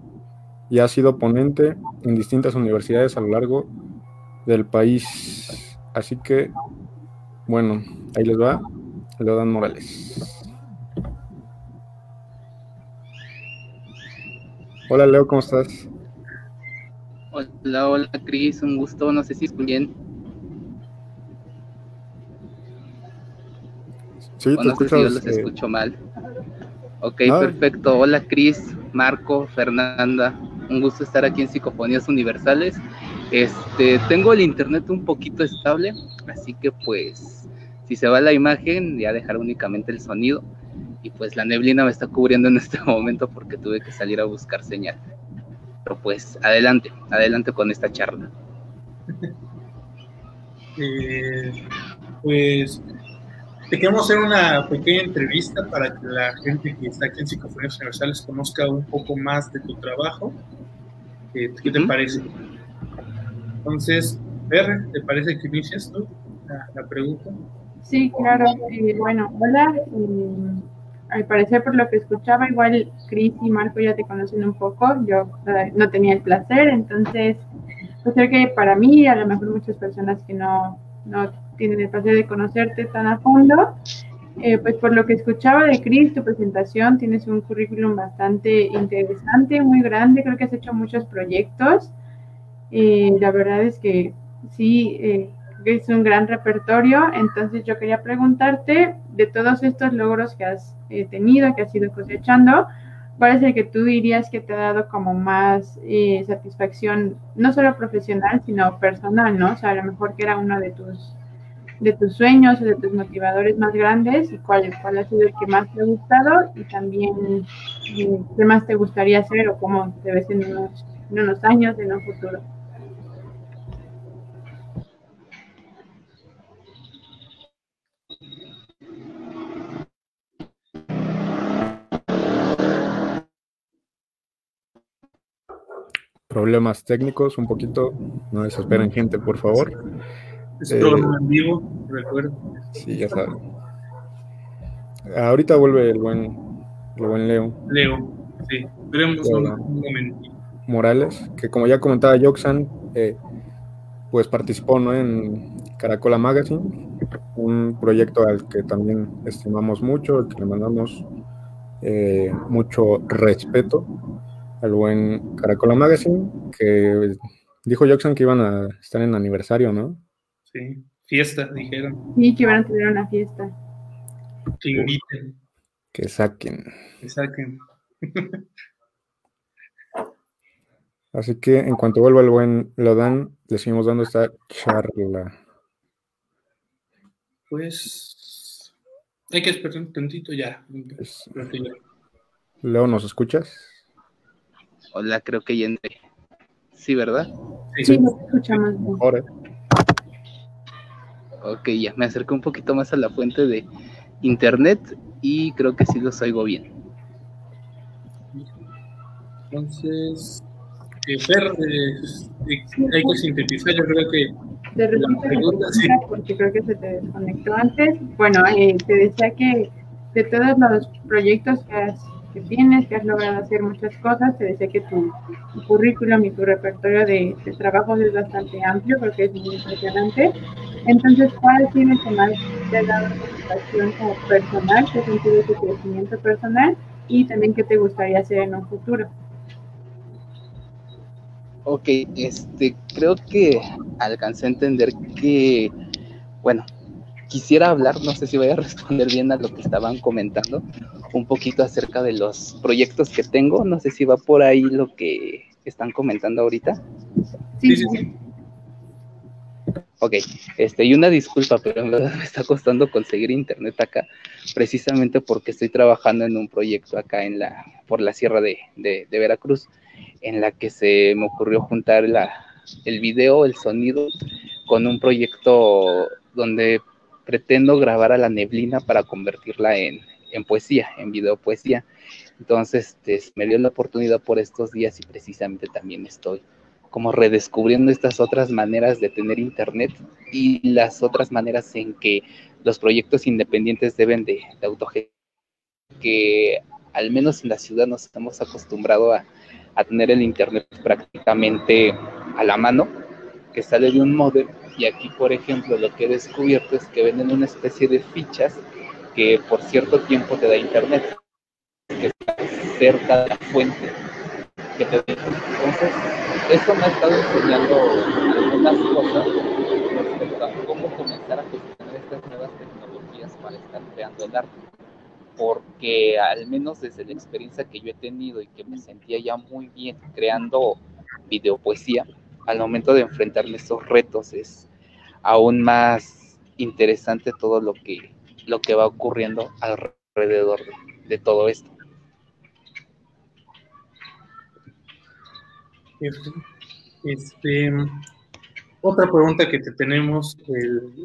y ha sido ponente en distintas universidades a lo largo del país. Así que, bueno, ahí les va Leodan Morales. Hola Leo, ¿cómo estás? Hola, hola Cris, un gusto, no sé si escuchan bien. Sí, te no sé si yo los eh, escucho mal. Ok, perfecto. Hola Cris, Marco, Fernanda. Un gusto estar aquí en Psicofonías Universales. Este, tengo el internet un poquito estable, así que pues si se va la imagen, ya dejar únicamente el sonido. Y pues la neblina me está cubriendo en este <laughs> momento porque tuve que salir a buscar señal. Pero pues adelante, adelante con esta charla. <laughs> Eh, pues te queremos hacer una pequeña entrevista para que la gente que está aquí en Psicofonías Universales conozca un poco más de tu trabajo. ¿Qué, te parece? Entonces, Fer, ¿te parece que inicias tú la, pregunta? Sí, claro. Eh, bueno, hola. Al parecer, por lo que escuchaba, igual Cris y Marco ya te conocen un poco. Yo no tenía el placer, entonces, pues creo que para mí, a lo mejor muchas personas que no, no tienen el placer de conocerte tan a fondo. Eh, pues por lo que escuchaba de Cris, tu presentación, tienes un currículum bastante interesante, muy grande, creo que has hecho muchos proyectos. Eh, la verdad es que sí, eh, es un gran repertorio, entonces yo quería preguntarte de todos estos logros que has tenido, que has ido cosechando, ¿cuál es el que tú dirías que te ha dado como más satisfacción, no solo profesional, sino personal, ¿no? O sea, a lo mejor que era uno de tus de tus sueños o de tus motivadores más grandes y cuál, cuál ha sido el que más te ha gustado y también eh, qué más te gustaría hacer o cómo te ves en en unos años, en un futuro. Problemas técnicos, un poquito, no desesperen gente, por favor. Es eh, en vivo, recuerdo. Sí, ya saben. Ahorita vuelve el buen, el buen Leo. Leo, sí. Veremos un, momento. Morales, que como ya comentaba Yoxan, eh, pues participó ¿no? en Caracola Magazine, un proyecto al que también estimamos mucho, al que le mandamos eh, mucho respeto al buen Caracola Magazine, que dijo Yoxan que iban a estar en aniversario, ¿no? Sí, fiesta, dijeron. Sí, que van a tener una fiesta. Que inviten. Que saquen. Que saquen. <laughs> Así que en cuanto vuelva el buen Lodan, le seguimos dando esta charla. Pues hay que esperar un tantito ya. Leo, ¿nos escuchas? Hola, creo que ya entré. Sí, ¿verdad? Sí, sí nos escuchamos. Ahora. Ok, ya me acerqué un poquito más a la fuente de internet y creo que sí los oigo bien. Entonces, eh, Fer, eh, eh, hay que sintetizar, yo creo que... De repente, sí. porque creo que se te desconectó antes. Bueno, te decía que de todos los proyectos que has que tienes, que has logrado hacer muchas cosas. Te decía que tu, currículum y tu repertorio de, trabajos es bastante amplio, porque es muy impresionante. Entonces, ¿cuál tienes que más te ha dado satisfacción como personal? ¿Qué sentido tu crecimiento personal? Y también, ¿qué te gustaría hacer en un futuro? Ok, este, creo que alcancé a entender que, bueno, quisiera hablar, no sé si voy a <laughs> responder bien a lo que estaban comentando, un poquito acerca de los proyectos que tengo. No sé si va por ahí lo que están comentando ahorita. Sí, sí, sí. Ok, este, y una disculpa, pero en verdad me está costando conseguir internet acá, precisamente porque estoy trabajando en un proyecto acá en la, por la sierra de, de, de Veracruz, en la que se me ocurrió juntar la, el video, el sonido, con un proyecto donde pretendo grabar a la neblina para convertirla en, en poesía, en video poesía. Entonces, este, me dio la oportunidad por estos días y precisamente también estoy como redescubriendo estas otras maneras de tener internet y las otras maneras en que los proyectos independientes deben de, de que al menos en la ciudad nos estamos acostumbrados a, a tener el internet prácticamente a la mano, que sale de un modem y aquí, por ejemplo, lo que he descubierto es que venden una especie de fichas que por cierto tiempo te da internet, que está cerca de la fuente. que te Entonces, eso me ha estado enseñando algunas cosas respecto a cómo comenzar a gestionar estas nuevas tecnologías para estar creando el arte. Porque al menos desde la experiencia que yo he tenido y que me sentía ya muy bien creando videopoesía, al momento de enfrentarme estos retos es aún más interesante todo lo que, lo que va ocurriendo alrededor de todo esto. Este, otra pregunta que te tenemos,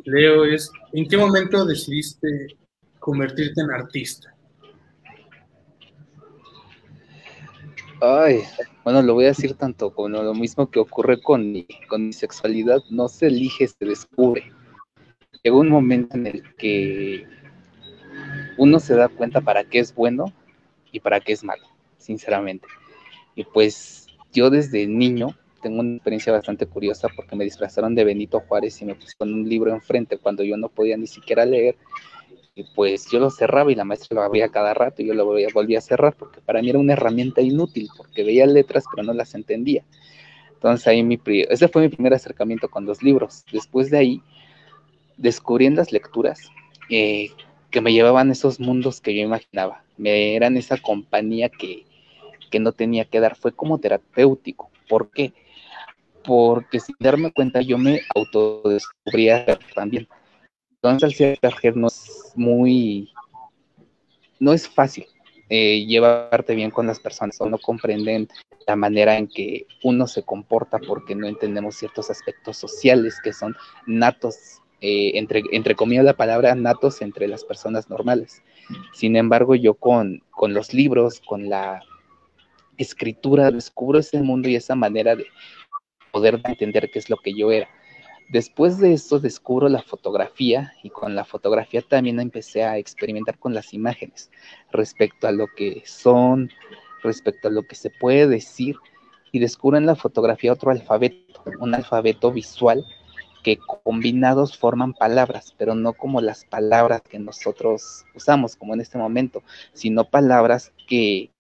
Leo, es, ¿en qué momento decidiste convertirte en artista? Ay, bueno, lo voy a decir tanto como lo mismo que ocurre con mi, sexualidad, no se elige, se descubre. Llega un momento en el que uno se da cuenta para qué es bueno y para qué es malo, sinceramente. Y pues yo desde niño tengo una experiencia bastante curiosa porque me disfrazaron de Benito Juárez y me pusieron un libro enfrente cuando yo no podía ni siquiera leer. Y pues yo lo cerraba y la maestra lo abría cada rato y yo lo volvía a cerrar porque para mí era una herramienta inútil porque veía letras pero no las entendía. Entonces ahí mi, ese fue mi primer acercamiento con los libros. Después de ahí, descubrí en las lecturas eh, que me llevaban esos mundos que yo imaginaba. Me eran esa compañía que, que no tenía que dar, fue como terapéutico. ¿Por qué? Porque sin darme cuenta yo me autodescubría también. Entonces al ser no es muy, no es fácil eh, llevarte bien con las personas o no comprenden la manera en que uno se comporta porque no entendemos ciertos aspectos sociales que son natos, eh, entre, entre comillas la palabra natos entre las personas normales. Sin embargo, yo con, con los libros, con la escritura descubro ese mundo y esa manera de poder entender qué es lo que yo era. Después de eso descubro la fotografía y con la fotografía también empecé a experimentar con las imágenes respecto a lo que son, respecto a lo que se puede decir y descubro en la fotografía otro alfabeto, un alfabeto visual que combinados forman palabras, pero no como las palabras que nosotros usamos, como en este momento, sino palabras que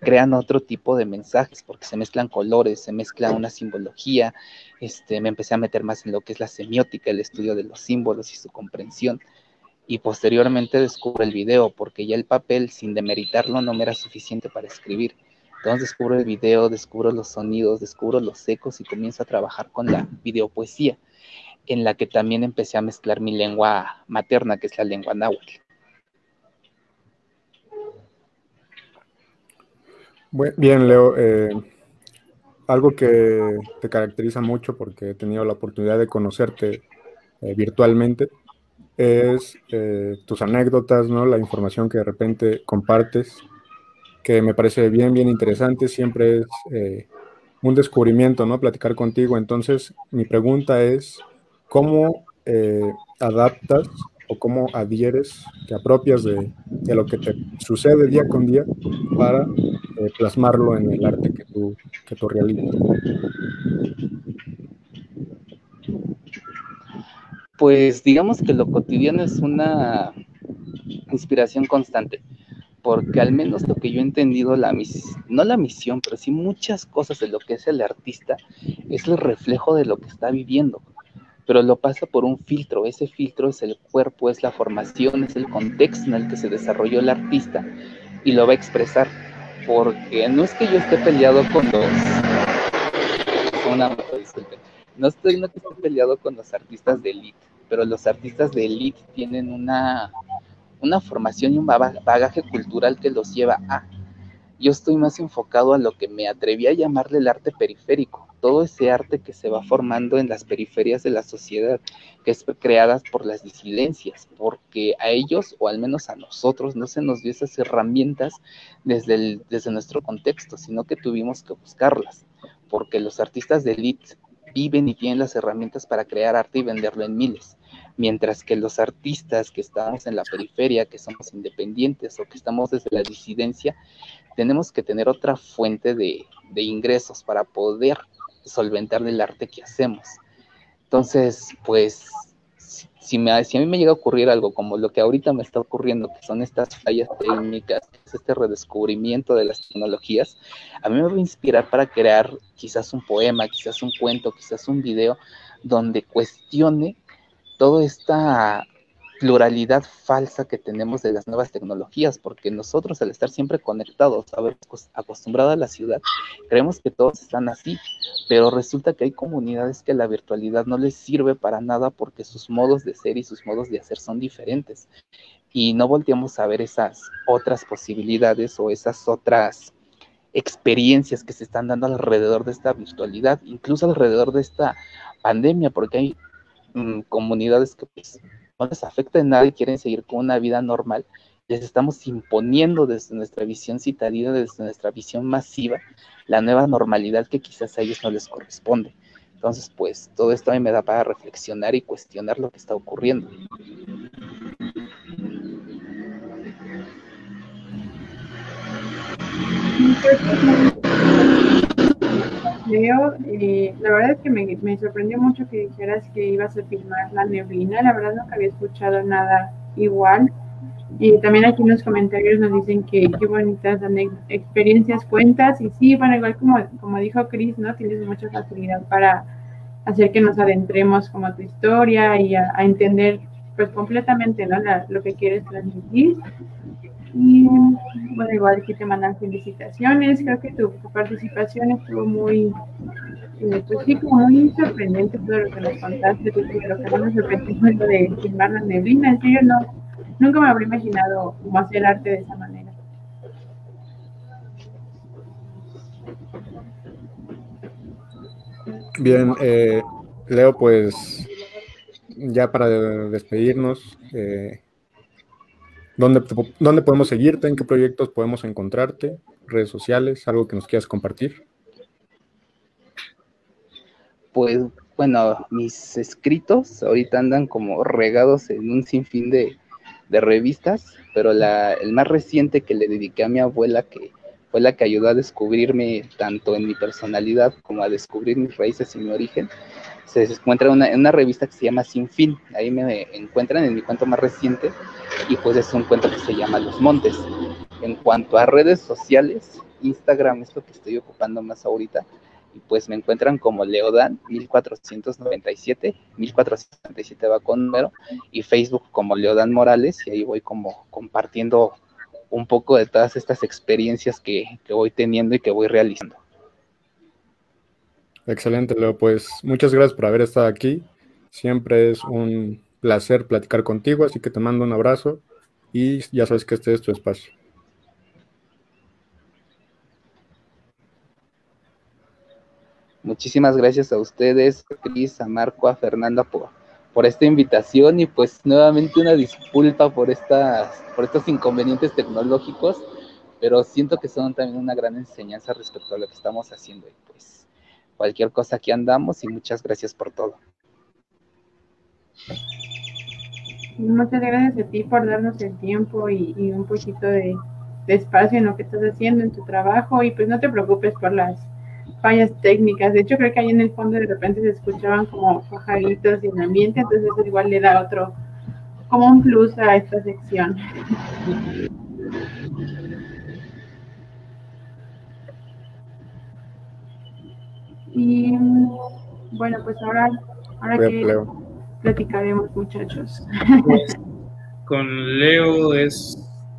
crean otro tipo de mensajes, porque se mezclan colores, se mezcla una simbología, este, me empecé a meter más en lo que es la semiótica, el estudio de los símbolos y su comprensión, y posteriormente descubro el video, porque ya el papel, sin demeritarlo, no me era suficiente para escribir. Entonces descubro el video, descubro los sonidos, descubro los ecos y comienzo a trabajar con la videopoesía, en la que también empecé a mezclar mi lengua materna, que es la lengua náhuatl. Bien, Leo, eh, algo que te caracteriza mucho porque he tenido la oportunidad de conocerte eh, virtualmente es eh, tus anécdotas, ¿no? La información que de repente compartes, que me parece bien, bien interesante, siempre es un descubrimiento, ¿no? Platicar contigo. Entonces, mi pregunta es, ¿cómo adaptas o cómo adhieres, te apropias de, de, lo que te sucede día con día para plasmarlo en el arte que tú, que tú realizas? Pues digamos que lo cotidiano es una inspiración constante, porque al menos lo que yo he entendido, la no la misión, pero sí muchas cosas de lo que es el artista, es el reflejo de lo que está viviendo, pero lo pasa por un filtro, ese filtro es el cuerpo, es la formación, es el contexto en el que se desarrolló el artista y lo va a expresar porque no es que yo esté peleado con los. Una, No estoy, no estoy peleado con los artistas de elite, pero los artistas de elite tienen una, una formación y un bagaje cultural que los lleva a. Yo estoy más enfocado a lo que me atreví a llamarle el arte periférico, todo ese arte que se va formando en las periferias de la sociedad, que es creadas por las disidencias, porque a ellos, o al menos a nosotros, no se nos dio esas herramientas desde, desde nuestro contexto, sino que tuvimos que buscarlas, porque los artistas de elite viven y tienen las herramientas para crear arte y venderlo en miles, mientras que los artistas que estamos en la periferia, que somos independientes o que estamos desde la disidencia, tenemos que tener otra fuente de, de ingresos para poder solventar el arte que hacemos. Entonces, pues si, me, si a mí me llega a ocurrir algo como lo que ahorita me está ocurriendo, que son estas fallas técnicas, este redescubrimiento de las tecnologías, a mí me va a inspirar para crear quizás un poema, quizás un cuento, quizás un video donde cuestione toda esta pluralidad falsa que tenemos de las nuevas tecnologías, porque nosotros al estar siempre conectados, haber acostumbrado a la ciudad, creemos que todos están así, pero resulta que hay comunidades que la virtualidad no les sirve para nada porque sus modos de ser y sus modos de hacer son diferentes. Y no volteamos a ver esas otras posibilidades o esas otras experiencias que se están dando alrededor de esta virtualidad, incluso alrededor de esta pandemia, porque hay mm, comunidades que pues, no les afecta en nada y quieren seguir con una vida normal, les estamos imponiendo desde nuestra visión citadina, desde nuestra visión masiva, la nueva normalidad que quizás a ellos no les corresponde. Entonces, pues todo esto a mí me da para reflexionar y cuestionar lo que está ocurriendo. Eh, la verdad es que me, me, sorprendió mucho que dijeras que ibas a filmar la neblina, la verdad nunca había escuchado nada igual. Y también aquí en los comentarios nos dicen que qué bonitas experiencias cuentas. Y sí, bueno, igual como, como dijo Chris, ¿no? Tienes mucha facilidad para hacer que nos adentremos como a tu historia y a, entender pues completamente ¿no? lo que quieres transmitir. Y bueno, igual aquí te mandan felicitaciones. Creo que tu, participación estuvo muy, eh, pues sí, como muy sorprendente todo lo que nos contaste. Pues, lo que más me sorprendió lo de filmar la neblina. En serio, no, nunca me habría imaginado cómo hacer arte de esa manera. Bien, eh, Leo, pues ya para despedirnos, eh, ¿Dónde, podemos seguirte? ¿En qué proyectos podemos encontrarte? ¿Redes sociales? ¿Algo que nos quieras compartir? Pues bueno, mis escritos ahorita andan como regados en un sinfín de, revistas, pero la, el más reciente que le dediqué a mi abuela, que fue la que ayudó a descubrirme tanto en mi personalidad como a descubrir mis raíces y mi origen, se encuentra en una, revista que se llama Sin Fin. Ahí me encuentran en mi cuento más reciente y pues es un cuento que se llama Los Montes. En cuanto a redes sociales, Instagram es lo que estoy ocupando más ahorita y pues me encuentran como Leodan 1497, 1497 va con número y Facebook como Leodan Morales y ahí voy como compartiendo un poco de todas estas experiencias que, que voy teniendo y que voy realizando. Excelente, Leo. Pues muchas gracias por haber estado aquí. Siempre es un placer platicar contigo, así que te mando un abrazo y ya sabes que este es tu espacio. Muchísimas gracias a ustedes, Cris, a Marco, a Fernanda por, por esta invitación y pues nuevamente una disculpa por estas, por estos inconvenientes tecnológicos, pero siento que son también una gran enseñanza respecto a lo que estamos haciendo y pues cualquier cosa aquí andamos y muchas gracias por todo. Muchas gracias a ti por darnos el tiempo y, un poquito de, espacio en lo que estás haciendo en tu trabajo y pues no te preocupes por las fallas técnicas. De hecho, creo que ahí en el fondo de repente se escuchaban como pajaritos y el ambiente, entonces eso igual le da otro, como un plus a esta sección. <laughs> Y bueno, pues ahora, ahora que platicaremos, muchachos. Pues, <laughs> con Leo es,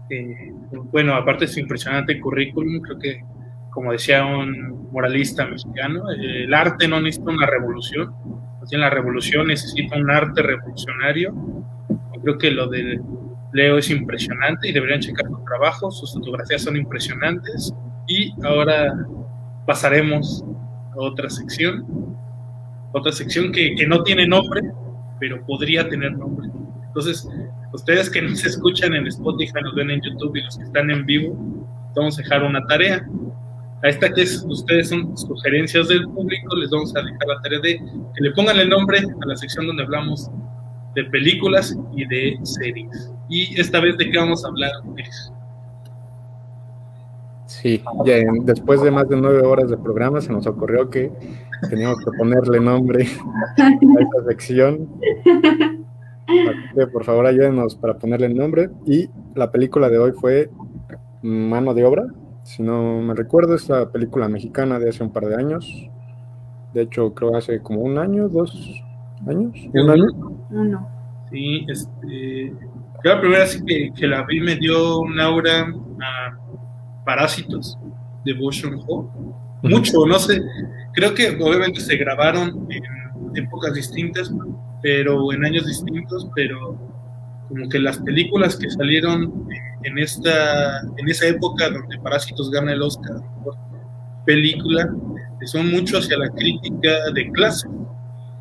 eh, bueno, aparte de su impresionante currículum, creo que, como decía un moralista mexicano, el arte no necesita una revolución, la revolución necesita un arte revolucionario. Creo que lo de Leo es impresionante y deberían checar su trabajo, sus fotografías son impresionantes. Y ahora pasaremos otra sección, otra sección que, no tiene nombre, pero podría tener nombre. Entonces, ustedes que nos <laughs> escuchan en Spotify, nos ven en YouTube y los que están en vivo, vamos a dejar una tarea. A esta que es, ustedes son sugerencias del público, les vamos a dejar la tarea de que le pongan el nombre a la sección donde hablamos de películas y de series. Y esta vez de qué vamos a hablar, Sí, ya después de más de nueve horas de programa se nos ocurrió que teníamos que ponerle nombre <laughs> a esta sección. por favor, ayúdenos para ponerle el nombre. Y la película de hoy fue Mano de Obra. Si no me recuerdo, es la película mexicana de hace un par de años. De hecho, creo hace como un año, dos años. ¿Un año? Uno. Sí, este. Yo la primera vez que, que la vi me dio un aura a Parásitos de Hall. Mucho, no sé. Creo que obviamente se grabaron en épocas distintas, pero en años distintos, pero como que las películas que salieron en esta en esa época donde Parásitos gana el Oscar por película son mucho hacia la crítica de clase,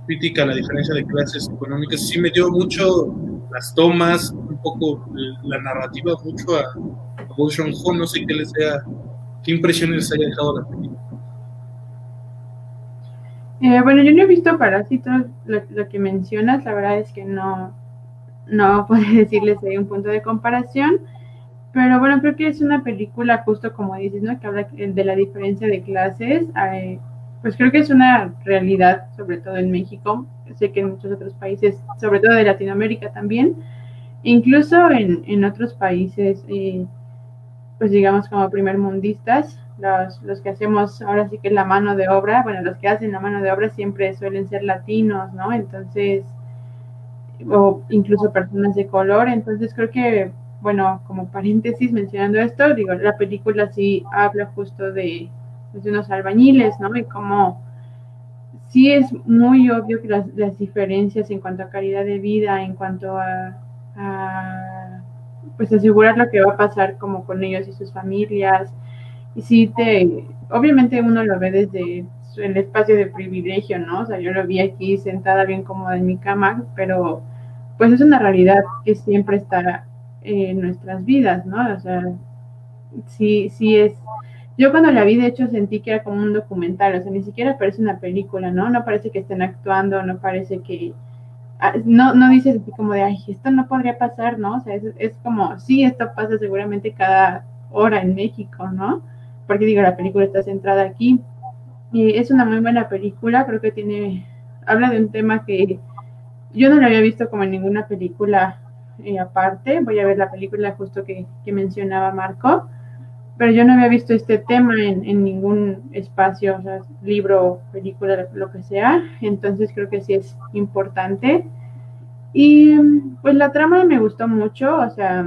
crítica a la diferencia de clases económicas. Sí me dio mucho las tomas, poco la narrativa, mucho a, a Hall, no sé qué les sea, qué les haya dejado la película. Eh, bueno, yo no he visto Parásitos, lo, que mencionas, la verdad es que no, no <laughs> puedo decirles ahí un punto de comparación, pero bueno, creo que es una película justo como dices, ¿no? Que habla de la diferencia de clases, eh, pues creo que es una realidad, sobre todo en México, sé que en muchos otros países, sobre todo de Latinoamérica también, incluso en, en otros países, eh, pues digamos como primermundistas, los, los que hacemos ahora sí que la mano de obra, bueno, los que hacen la mano de obra siempre suelen ser latinos, ¿no? Entonces, o incluso personas de color, entonces creo que, bueno, como paréntesis mencionando esto, digo, la película sí habla justo de, pues, de unos albañiles, ¿no? Y cómo sí es muy obvio que las, las, diferencias en cuanto a calidad de vida, en cuanto a, a, pues asegurar lo que va a pasar como con ellos y sus familias, y sí te, obviamente uno lo ve desde el espacio de privilegio, ¿no? O sea, yo lo vi aquí sentada bien cómoda en mi cama, pero pues es una realidad que siempre está en nuestras vidas, ¿no? O sea, sí, sí es. Yo cuando la vi, de hecho, sentí que era como un documental, o sea, ni siquiera parece una película, ¿no? No parece que estén actuando, no parece que. No, no dices así como de, ay, esto no podría pasar, ¿no? O sea, es, es como, sí, esto pasa seguramente cada hora en México, ¿no? porque digo, la película está centrada aquí. Y es una muy buena película, creo que tiene, habla de un tema que yo no lo había visto como en ninguna película eh, aparte, voy a ver la película justo que, que, mencionaba Marco, pero yo no había visto este tema en, en ningún espacio, libro, película, lo que sea, entonces creo que sí es importante. Y pues la trama me gustó mucho, o sea,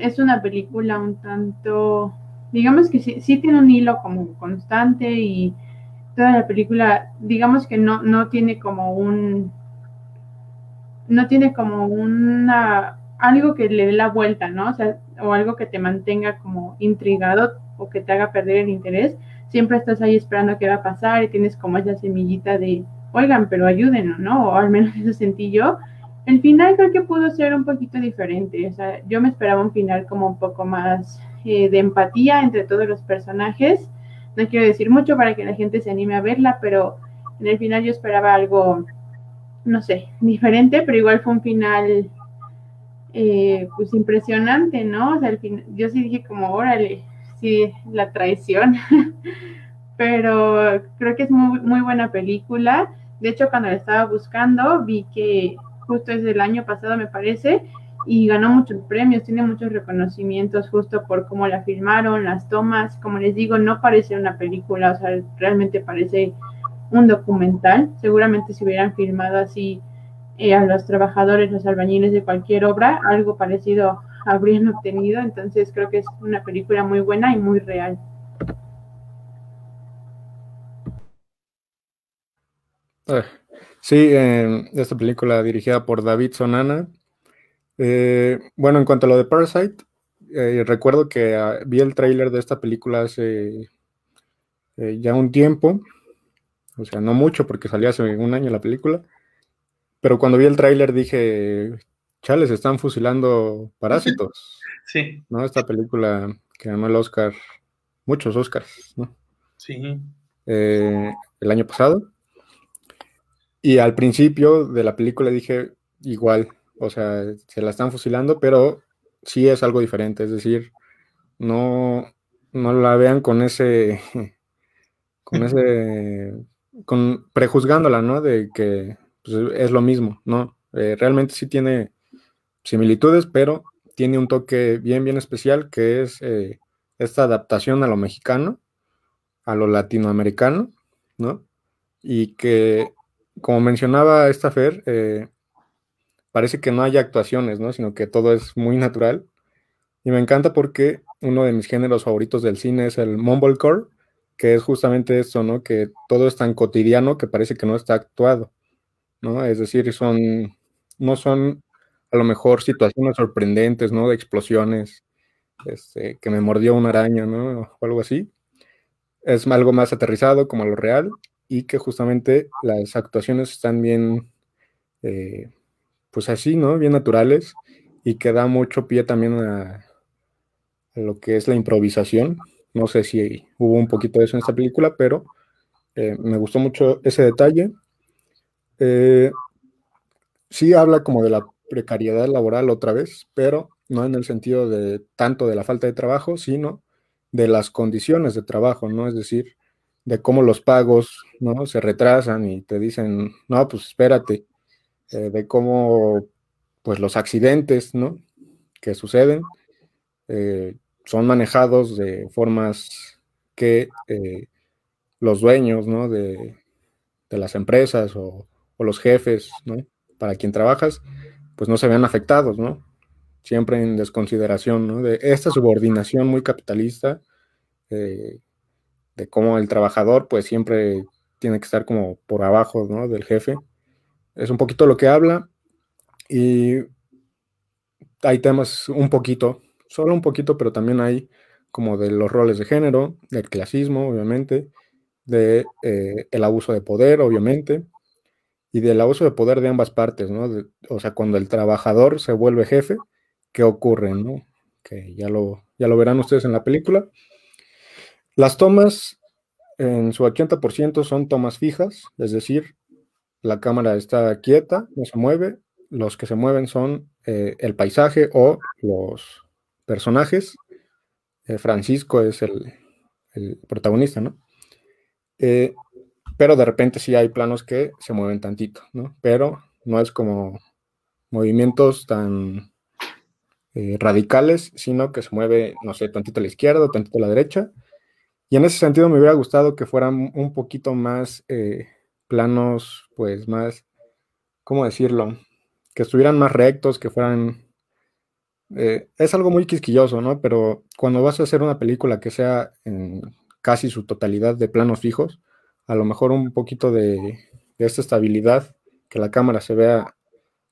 es una película un tanto digamos que sí, sí, tiene un hilo como constante y toda la película, digamos que no, no tiene como un, no tiene como una, algo que le dé la vuelta, ¿no? O sea, o algo que te mantenga como intrigado o que te haga perder el interés. Siempre estás ahí esperando qué va a pasar y tienes como esa semillita de, oigan, pero ayúdenos, ¿no? O al menos <laughs> eso sentí yo. El final creo que pudo ser un poquito diferente, o sea, yo me esperaba un final como un poco más eh, de empatía entre todos los personajes. No quiero decir mucho para que la gente se anime a verla, pero en el final yo esperaba algo, no sé, diferente, pero igual fue un final eh, pues impresionante, ¿no? O sea, al fin, yo sí dije como, órale, sí, la traición, <laughs> pero creo que es muy, muy buena película. De hecho, cuando la estaba buscando, vi que justo es del año pasado, me parece, y ganó muchos premios, tiene muchos reconocimientos justo por cómo la filmaron, las tomas, como les digo, no parece una película, o sea, realmente parece un documental. Seguramente si hubieran filmado así a los trabajadores, los albañiles de cualquier obra, algo parecido habrían obtenido, entonces creo que es una película muy buena y muy real. Sí, eh, esta película dirigida por David Sonana, eh, bueno, en cuanto a lo de Parasite, eh, recuerdo que uh, vi el tráiler de esta película hace eh, ya un tiempo, o sea, no mucho porque salió hace un año la película, pero cuando vi el tráiler dije, chales, están fusilando parásitos. <laughs> Sí. ¿No? Esta película que ganó el Oscar, muchos Oscars, ¿no? Sí. Eh, el año pasado. Y al principio de la película dije, igual, o sea, se la están fusilando, pero sí es algo diferente, es decir, no, no la vean con ese, <laughs> con ese, con prejuzgándola, ¿no? De que pues, es lo mismo, ¿no? Eh, realmente sí tiene similitudes, pero tiene un toque bien, bien especial que es eh, esta adaptación a lo mexicano, a lo latinoamericano, ¿no? Y que, como mencionaba esta Fer, eh, parece que no hay actuaciones, ¿no? Sino que todo es muy natural. Y me encanta porque uno de mis géneros favoritos del cine es el mumblecore, que es justamente esto, ¿no? Que todo es tan cotidiano que parece que no está actuado, ¿no? Es decir, son, no son a lo mejor situaciones sorprendentes, ¿no? De explosiones, este, que me mordió una araña, ¿no? O algo así. Es algo más aterrizado como lo real y que justamente las actuaciones están bien, eh, pues así, ¿no? Bien naturales y que da mucho pie también a, lo que es la improvisación, no sé si hubo un poquito de eso en esta película, pero eh, me gustó mucho ese detalle. Eh, sí habla como de la precariedad laboral otra vez, pero no en el sentido de tanto de la falta de trabajo, sino de las condiciones de trabajo, ¿no? Es decir, de cómo los pagos, ¿no? Se retrasan y te dicen, no, pues espérate, eh, de cómo, pues los accidentes, ¿no? Que suceden, son manejados de formas que eh, los dueños ¿no? de, las empresas o, los jefes ¿no? para quien trabajas, pues no se vean afectados, ¿no? Siempre en desconsideración, ¿no? De esta subordinación muy capitalista, eh, de cómo el trabajador, pues siempre tiene que estar como por abajo, ¿no? Del jefe. Es un poquito lo que habla y hay temas un poquito solo un poquito, pero también hay como de los roles de género, del clasismo, obviamente, de eh, el abuso de poder, obviamente, y del abuso de poder de ambas partes, ¿no? o sea, cuando el trabajador se vuelve jefe, ¿qué ocurre, no? Que ya lo, ya lo verán ustedes en la película. Las tomas, en su 80% son tomas fijas, es decir, la cámara está quieta, no se mueve, los que se mueven son eh, el paisaje o los, personajes. Eh, Francisco es el, protagonista, ¿no? Eh, pero de repente sí hay planos que se mueven tantito, ¿no? Pero no es como movimientos tan eh, radicales, sino que se mueve, no sé, tantito a la izquierda tantito a la derecha. Y en ese sentido me hubiera gustado que fueran un poquito más planos, pues más, ¿cómo decirlo? Que estuvieran más rectos, que fueran eh, es algo muy quisquilloso, ¿no? Pero cuando vas a hacer una película que sea en casi su totalidad de planos fijos, a lo mejor un poquito de, esta estabilidad, que la cámara se vea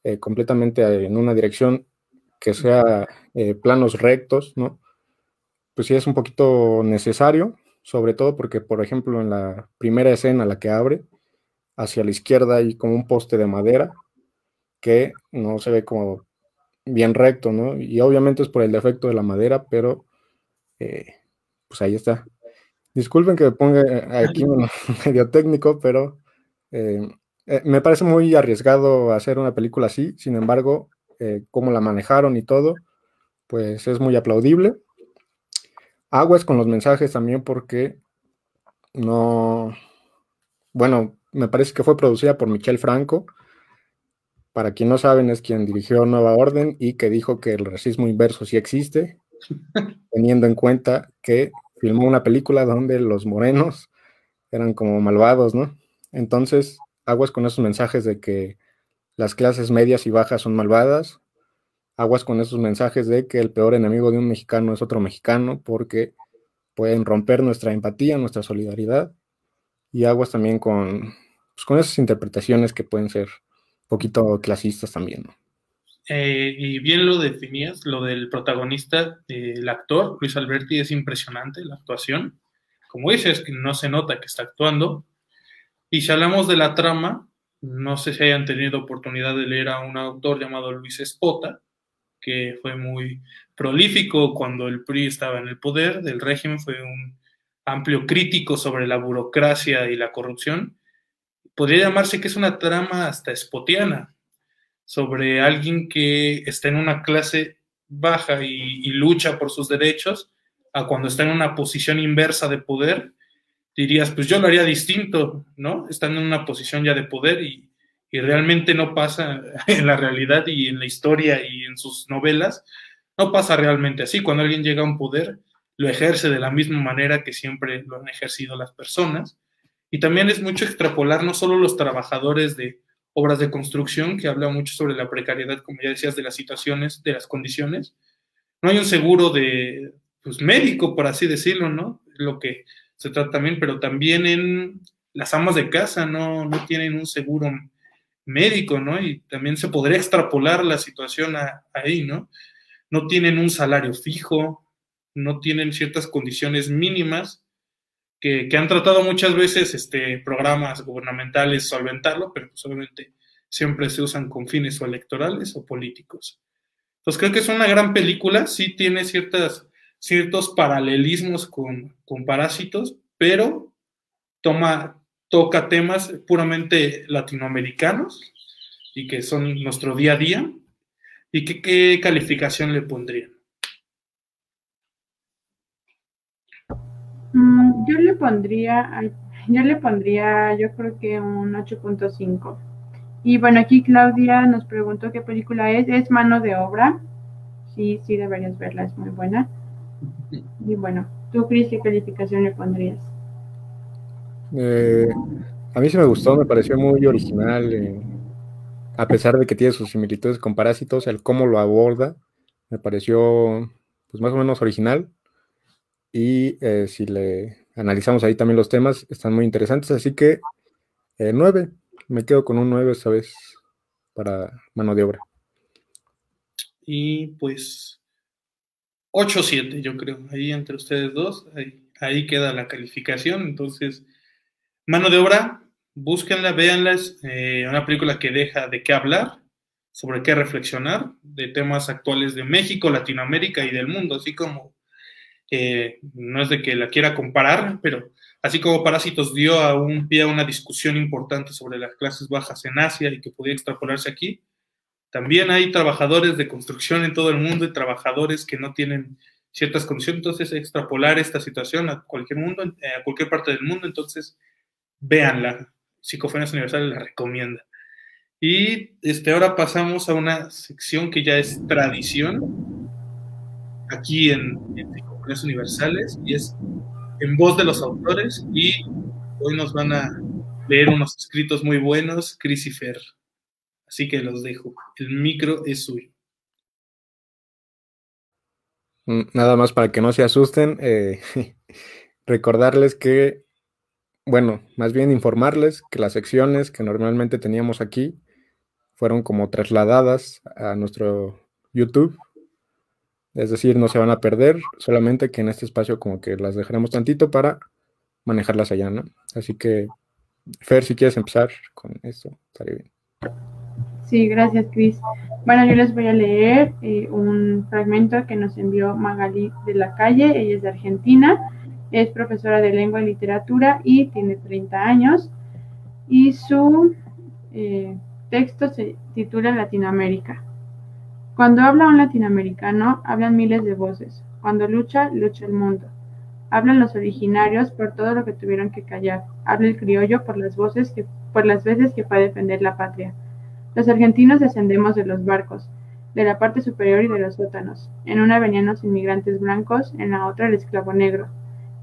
eh, completamente en una dirección que sea eh, planos rectos, ¿no? Pues sí es un poquito necesario, sobre todo porque, por ejemplo, en la primera escena, la que abre, hacia la izquierda hay como un poste de madera que no se ve como bien recto, ¿no? Y obviamente es por el defecto de la madera, pero eh, pues ahí está. Disculpen que me ponga aquí un <laughs> medio técnico, pero eh, eh, me parece muy arriesgado hacer una película así, sin embargo, cómo la manejaron y todo, pues es muy aplaudible. Aguas con los mensajes también porque no, bueno, me parece que fue producida por Michel Franco, para quien no saben, es quien dirigió Nueva Orden y que dijo que el racismo inverso sí existe, <laughs> teniendo en cuenta que filmó una película donde los morenos eran como malvados, ¿no? Entonces, aguas con esos mensajes de que las clases medias y bajas son malvadas, aguas con esos mensajes de que el peor enemigo de un mexicano es otro mexicano, porque pueden romper nuestra empatía, nuestra solidaridad, y aguas también con, pues, con esas interpretaciones que pueden ser poquito clasistas también. Eh, y bien lo definías, lo del protagonista, el actor, Luis Alberti, es impresionante la actuación. Como dices, no se nota que está actuando. Y si hablamos de la trama, no sé si hayan tenido oportunidad de leer a un autor llamado Luis Espota, que fue muy prolífico cuando el PRI estaba en el poder del régimen, fue un amplio crítico sobre la burocracia y la corrupción podría llamarse que es una trama hasta espotiana sobre alguien que está en una clase baja y, lucha por sus derechos, a cuando está en una posición inversa de poder, dirías, pues yo lo haría distinto, ¿no? Estando en una posición ya de poder y, y realmente no pasa <laughs> en la realidad y en la historia y en sus novelas, no pasa realmente así. Cuando alguien llega a un poder, lo ejerce de la misma manera que siempre lo han ejercido las personas. Y también es mucho extrapolar no solo los trabajadores de obras de construcción, que habla mucho sobre la precariedad, como ya decías, de las situaciones, de las condiciones. No hay un seguro de pues, médico, por así decirlo, ¿no? Lo que se trata también, pero también en las amas de casa no, no tienen un seguro médico, ¿no? Y también se podría extrapolar la situación ahí, ¿no? No tienen un salario fijo, no tienen ciertas condiciones mínimas que, han tratado muchas veces este, programas gubernamentales solventarlo, pero pues obviamente siempre se usan con fines o electorales o políticos. Entonces creo que es una gran película, sí tiene ciertas, ciertos paralelismos con, con Parásitos, pero toma, toca temas puramente latinoamericanos y que son nuestro día a día. ¿Y qué, qué calificación le pondrían? Mm, yo le pondría, yo le pondría, yo creo que un 8.5. Y bueno, aquí Claudia nos preguntó qué película es. Es Mano de Obra. Sí, sí, deberías verla, es muy buena. Y bueno, ¿tú, Cris, qué calificación le pondrías? Eh, a mí sí me gustó, me pareció muy original. Eh, a pesar de que tiene sus similitudes con Parásitos, el cómo lo aborda me pareció pues más o menos original. Y eh, si le analizamos ahí también los temas, están muy interesantes. Así que eh, 9, me quedo con un 9 esta vez para mano de obra. Y pues 8-7, yo creo. Ahí entre ustedes dos, ahí, queda la calificación. Entonces, mano de obra, búsquenla, véanla. Es eh, una película que deja de qué hablar, sobre qué reflexionar, de temas actuales de México, Latinoamérica y del mundo, así como no es de que la quiera comparar, pero así como Parásitos dio a un pie una discusión importante sobre las clases bajas en Asia y que podía extrapolarse aquí, también hay trabajadores de construcción en todo el mundo y trabajadores que no tienen ciertas condiciones, entonces extrapolar esta situación a cualquier mundo, a cualquier parte del mundo, entonces véanla, Psicofonías Universales la recomienda. Y este, ahora pasamos a una sección que ya es tradición aquí en universales y es en voz de los autores y hoy nos van a leer unos escritos muy buenos, Chris y Fer. Así que los dejo. El micro es suyo. Mm, nada más para que no se asusten, eh, <laughs> recordarles que, bueno, más bien informarles que las secciones que normalmente teníamos aquí fueron como trasladadas a nuestro YouTube es decir, no se van a perder, solamente que en este espacio como que las dejaremos tantito para manejarlas allá, ¿no? Así que, Fer, si quieres empezar con esto, estaría bien. Sí, gracias, Cris. Bueno, yo les voy a leer eh, un fragmento que nos envió Magali de la Calle. Ella es de Argentina, es profesora de lengua y literatura y tiene 30 años. Y su eh, texto se titula Latinoamérica. Cuando habla un latinoamericano, hablan miles de voces. Cuando lucha, lucha el mundo. Hablan los originarios por todo lo que tuvieron que callar. Habla el criollo por las voces que, por las veces que fue a defender la patria. Los argentinos descendemos de los barcos, de la parte superior y de los sótanos. En una venían los inmigrantes blancos, en la otra el esclavo negro.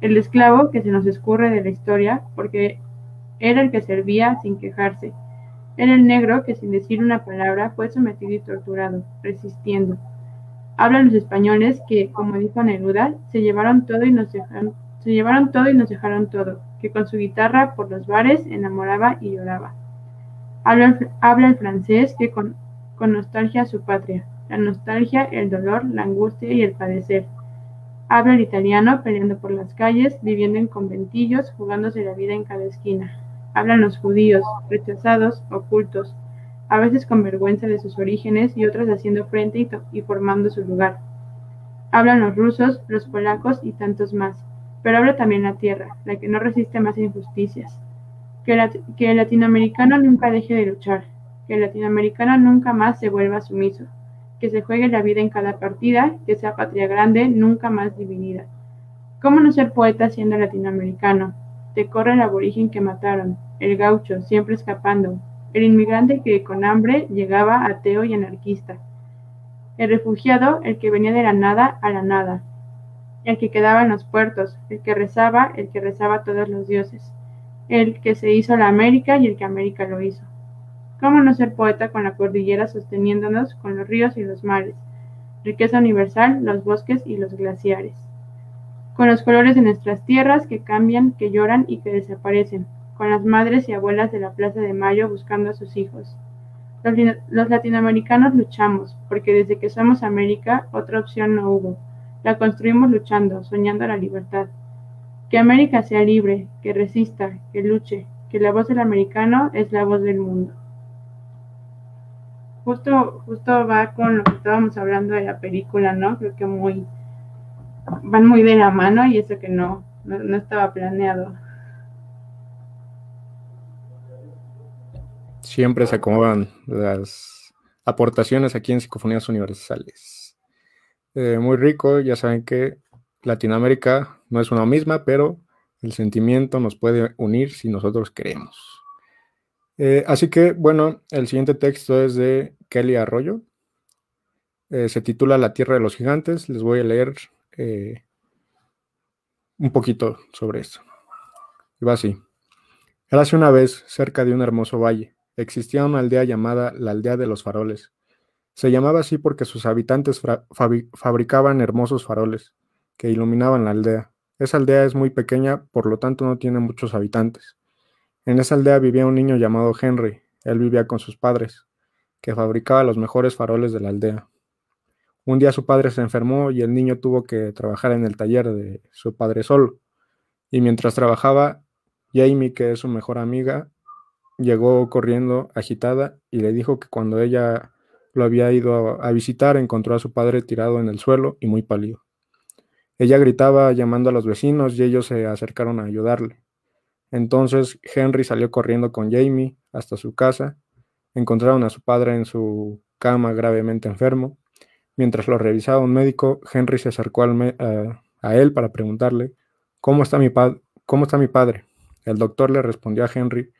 El esclavo que se nos escurre de la historia porque era el que servía sin quejarse, era el negro que sin decir una palabra fue sometido y torturado, resistiendo. Hablan los españoles que, como dijo Neruda, se llevaron todo y nos dejaron, se llevaron todo y nos dejaron todo, que con su guitarra por los bares enamoraba y lloraba. Habla, el francés que con, con nostalgia a su patria, la nostalgia, el dolor, la angustia y el padecer. Habla el italiano peleando por las calles, viviendo en conventillos, jugándose la vida en cada esquina. Hablan los judíos, rechazados, ocultos, a veces con vergüenza de sus orígenes y otras haciendo frente y, formando su lugar. Hablan los rusos, los polacos y tantos más, pero habla también la tierra, la que no resiste más injusticias. Que, que el latinoamericano nunca deje de luchar, que el latinoamericano nunca más se vuelva sumiso, que se juegue la vida en cada partida, que sea patria grande, nunca más dividida. ¿Cómo no ser poeta siendo latinoamericano? Te corre el aborigen que mataron, el gaucho, siempre escapando, el inmigrante que con hambre llegaba ateo y anarquista, el refugiado, el que venía de la nada a la nada, el que quedaba en los puertos, el que rezaba, el que rezaba a todos los dioses, el que se hizo la América y el que América lo hizo. ¿Cómo no ser poeta con la cordillera sosteniéndonos con los ríos y los mares? Riqueza universal, los bosques y los glaciares. Con los colores de nuestras tierras que cambian, que lloran y que desaparecen. Con las madres y abuelas de la Plaza de Mayo buscando a sus hijos. Los, los latinoamericanos luchamos, porque desde que somos América otra opción no hubo. La construimos luchando, soñando la libertad. Que América sea libre, que resista, que luche, que la voz del americano es la voz del mundo justo, justo va con lo que estábamos hablando de la película, ¿no? Creo que muy, van muy de la mano y eso que no, no, estaba planeado. Siempre se acomodan las aportaciones aquí en Psicofonías Universales. Eh, muy rico, ya saben que Latinoamérica no es una misma, pero el sentimiento nos puede unir si nosotros queremos. Eh, así que, bueno, el siguiente texto es de Kelly Arroyo. Eh, se titula La Tierra de los Gigantes. Les voy a leer un poquito sobre esto. Y va así. hace una vez, cerca de un hermoso valle, existía una aldea llamada la Aldea de los Faroles. Se llamaba así porque sus habitantes fabricaban hermosos faroles que iluminaban la aldea. Esa aldea es muy pequeña, por lo tanto no tiene muchos habitantes. En esa aldea vivía un niño llamado Henry. Él vivía con sus padres, que fabricaba los mejores faroles de la aldea. Un día su padre se enfermó y el niño tuvo que trabajar en el taller de su padre solo. Y mientras trabajaba, Jamie, que es su mejor amiga, llegó corriendo agitada y le dijo que cuando ella lo había ido a, visitar encontró a su padre tirado en el suelo y muy pálido. Ella gritaba llamando a los vecinos y ellos se acercaron a ayudarle. Entonces Henry salió corriendo con Jamie hasta su casa. Encontraron a su padre en su cama gravemente enfermo. Mientras lo revisaba un médico, Henry se acercó a, él para preguntarle, ¿Cómo está, mi ¿cómo está mi padre? El doctor le respondió a Henry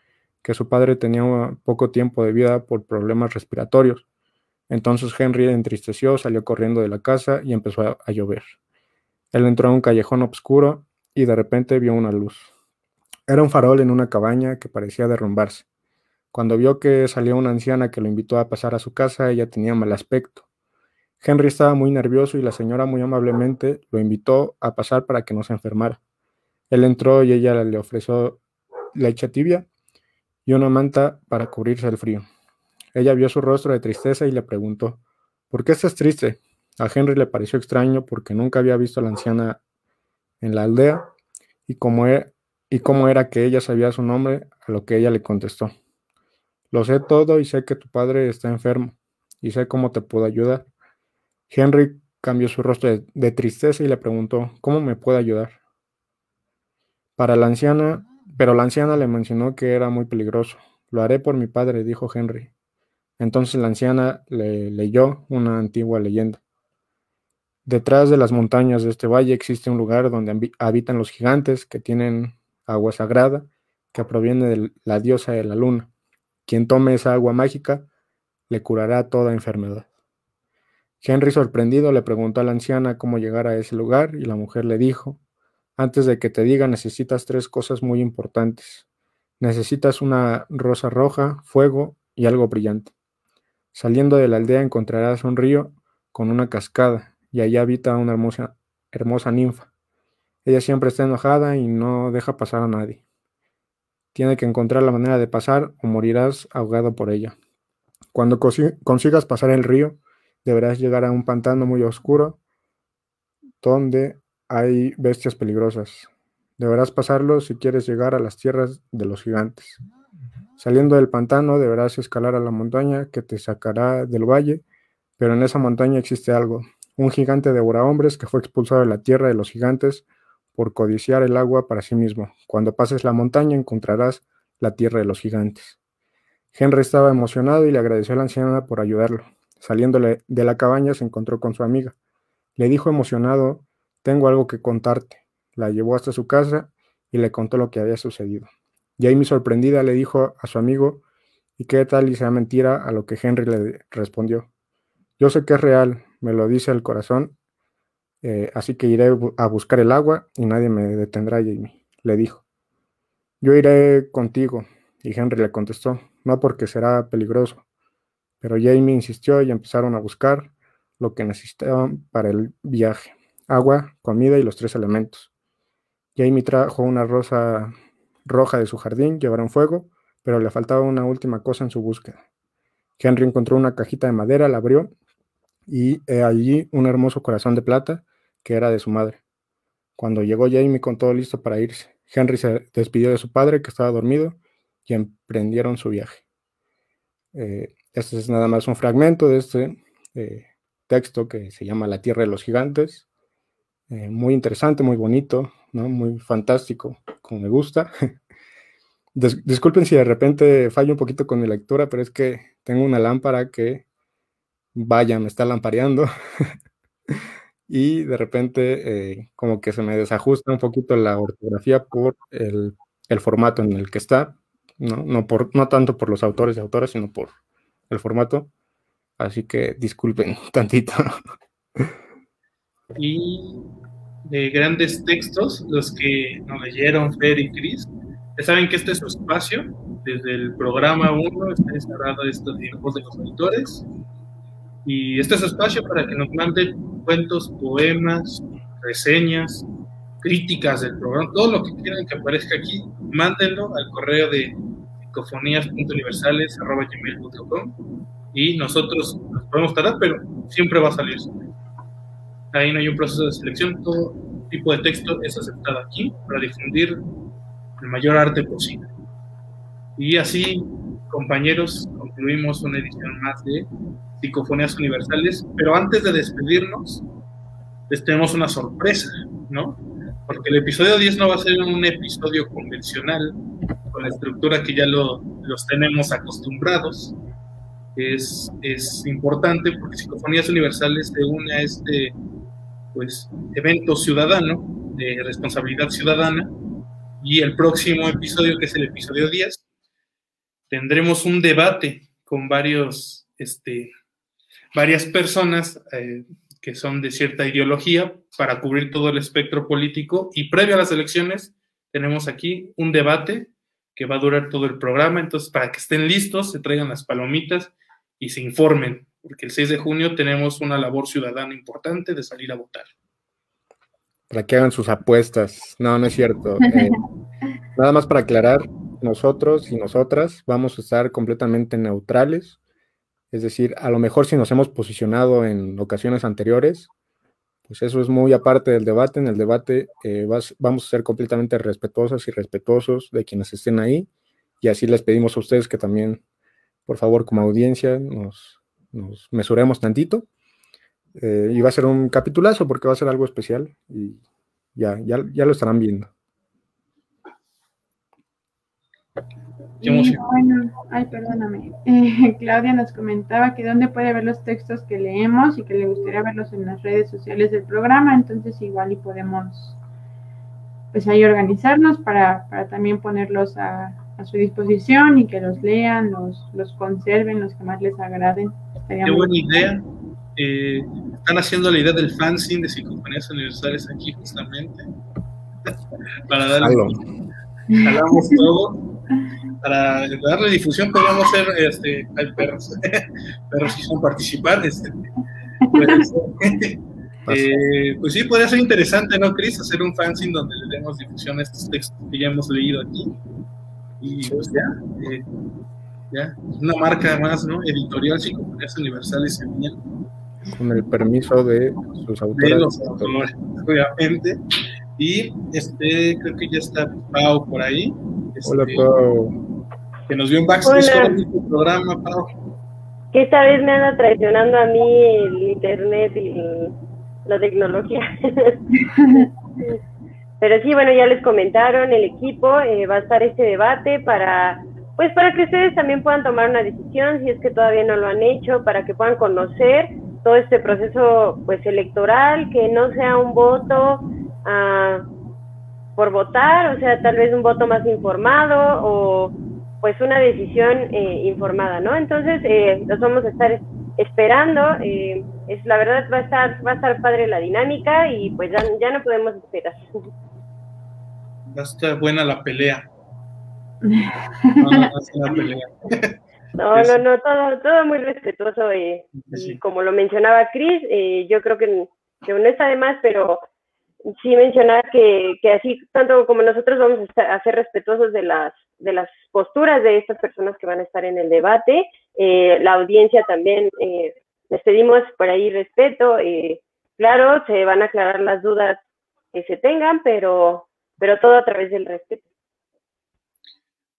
que su padre tenía poco tiempo de vida por problemas respiratorios. Entonces Henry entristeció, salió corriendo de la casa y empezó a, llover. Él entró a un callejón oscuro y de repente vio una luz. Era un farol en una cabaña que parecía derrumbarse. Cuando vio que salía una anciana que lo invitó a pasar a su casa, ella tenía mal aspecto. Henry estaba muy nervioso y la señora muy amablemente lo invitó a pasar para que no se enfermara. Él entró y ella le ofreció leche tibia y una manta para cubrirse el frío. Ella vio su rostro de tristeza y le preguntó, ¿por qué estás triste? A Henry le pareció extraño porque nunca había visto a la anciana en la aldea y como e-, y cómo era que ella sabía su nombre, a lo que ella le contestó. Lo sé todo y sé que tu padre está enfermo y sé cómo te puedo ayudar. Henry cambió su rostro de, tristeza y le preguntó, ¿cómo me puede ayudar? Para la anciana, pero la anciana le mencionó que era muy peligroso. Lo haré por mi padre, dijo Henry. Entonces la anciana le leyó una antigua leyenda. Detrás de las montañas de este valle existe un lugar donde habitan los gigantes que tienen agua sagrada que proviene de la diosa de la luna. Quien tome esa agua mágica le curará toda enfermedad. Henry, sorprendido, le preguntó a la anciana cómo llegar a ese lugar y la mujer le dijo, antes de que te diga necesitas tres cosas muy importantes. Necesitas una rosa roja, fuego y algo brillante. Saliendo de la aldea encontrarás un río con una cascada y allá habita una hermosa, hermosa ninfa. Ella siempre está enojada y no deja pasar a nadie. Tiene que encontrar la manera de pasar o morirás ahogado por ella. Cuando consigas pasar el río, deberás llegar a un pantano muy oscuro donde hay bestias peligrosas. Deberás pasarlo si quieres llegar a las tierras de los gigantes. Saliendo del pantano, deberás escalar a la montaña que te sacará del valle, pero en esa montaña existe algo, un gigante devora hombres que fue expulsado de la tierra de los gigantes por codiciar el agua para sí mismo. Cuando pases la montaña encontrarás la tierra de los gigantes. Henry estaba emocionado y le agradeció a la anciana por ayudarlo. Saliéndole de la cabaña se encontró con su amiga. Le dijo emocionado, tengo algo que contarte. La llevó hasta su casa y le contó lo que había sucedido. Jamie sorprendida le dijo a su amigo ¿Y qué tal y sea mentira? A lo que Henry le respondió. Yo sé que es real, me lo dice el corazón, eh, así que iré a buscar el agua y nadie me detendrá, Jamie, le dijo. Yo iré contigo, y Henry le contestó, no porque será peligroso. Pero Jamie insistió y empezaron a buscar lo que necesitaban para el viaje, agua, comida y los tres elementos. Jamie trajo una rosa roja de su jardín, llevaron fuego, pero le faltaba una última cosa en su búsqueda. Henry encontró una cajita de madera, la abrió y allí un hermoso corazón de plata que era de su madre. Cuando llegó Jamie con todo listo para irse, Henry se despidió de su padre que estaba dormido y emprendieron su viaje. Eh, este es nada más un fragmento de este eh, texto que se llama La Tierra de los Gigantes. Eh, muy interesante, muy bonito, ¿no? muy fantástico, como me gusta. <laughs> disculpen si de repente fallo un poquito con mi lectura, pero es que tengo una lámpara que, vaya, me está lampareando. <laughs> y de repente eh, como que se me desajusta un poquito la ortografía por el, formato en el que está, ¿no? No, por, no tanto por los autores y autores, sino por el formato. Así que disculpen <laughs> tantito. Y de grandes textos, los que nos leyeron Fer y Cris, ya saben que este es su espacio. Desde el programa 1 está instalado estos dibujos de los autores. Y este es su espacio para que nos manden cuentos, poemas, reseñas, críticas del programa, todo lo que quieran que aparezca aquí, mándenlo al correo de psicofonías.universales.com y nosotros nos podemos tardar, pero siempre va a salir. Ahí no hay un proceso de selección, todo tipo de texto es aceptado aquí para difundir el mayor arte posible. Y así, compañeros, concluimos una edición más de Psicofonías Universales, pero antes de despedirnos, les tenemos una sorpresa, ¿no? Porque el episodio 10 no va a ser un episodio convencional, con la estructura que ya lo, los tenemos acostumbrados, es, es importante porque Psicofonías Universales se une a este pues, evento ciudadano de responsabilidad ciudadana y el próximo episodio, que es el episodio 10, tendremos un debate con varios, este, varias personas eh, que son de cierta ideología para cubrir todo el espectro político y previo a las elecciones tenemos aquí un debate que va a durar todo el programa, entonces para que estén listos, se traigan las palomitas y se informen, porque el 6 de junio tenemos una labor ciudadana importante de salir a votar. Para que hagan sus apuestas. No, no es cierto. <laughs> Eh, nada más para aclarar, nosotros y nosotras vamos a estar completamente neutrales. Es decir, a lo mejor si nos hemos posicionado en ocasiones anteriores, pues eso es muy aparte del debate. En el debate eh, vamos a ser completamente respetuosas y respetuosos de quienes estén ahí. Y así les pedimos a ustedes que también por favor, como audiencia, nos, mesuremos tantito. Eh, y va a ser un capitulazo porque va a ser algo especial y ya, ya, lo estarán viendo. Y bueno, ay, perdóname. Eh, <laughs> Claudia nos comentaba que dónde puede ver los textos que leemos y que le gustaría verlos en las redes sociales del programa, entonces igual y podemos pues ahí organizarnos para, para también ponerlos a, a su disposición y que los lean, los, los conserven, los que más les agraden. Qué buena idea. Eh, están haciendo la idea del fanzine de psicofonías universales aquí justamente. <laughs> para darle... Jalamos todo. Para darle difusión podríamos hacer, este, hay perros, <laughs> perros quieren participar. Este, pues, <laughs> eh, pues sí, podría ser interesante, ¿no, Chris? Hacer un fanzine donde le demos difusión a estos textos que ya hemos leído aquí y pues ya, eh, ya, una marca más, ¿no? Editorial Psicofonías Universales Con el permiso de sus autores. De los autores, obviamente. Y este, creo que ya está Pau por ahí. Hola, este, Pau. Que nos vio un backstage en este programa, Pau. Que esta vez me anda traicionando a mí el internet y la tecnología. <laughs> Pero sí, bueno, ya les comentaron, el equipo eh, va a estar este debate para, pues para que ustedes también puedan tomar una decisión si es que todavía no lo han hecho, para que puedan conocer todo este proceso pues electoral, que no sea un voto ah, por votar, o sea, tal vez un voto más informado o, pues una decisión eh, informada, ¿no? Entonces, eh, los vamos a estar esperando. Eh, es la verdad va a estar va a estar padre la dinámica y pues ya, ya no podemos esperar. Va a estar buena la pelea. No, no, pelea. <laughs> no, no, no, todo, todo muy respetuoso. y como lo mencionaba Cris, yo creo que, que no está de más, pero sí mencionar que, que así tanto como nosotros vamos a, estar, a, ser respetuosos de las, de las posturas de estas personas que van a estar en el debate, eh, la audiencia también eh, les pedimos por ahí respeto, eh, claro, se van a aclarar las dudas que se tengan, pero, pero todo a través del respeto.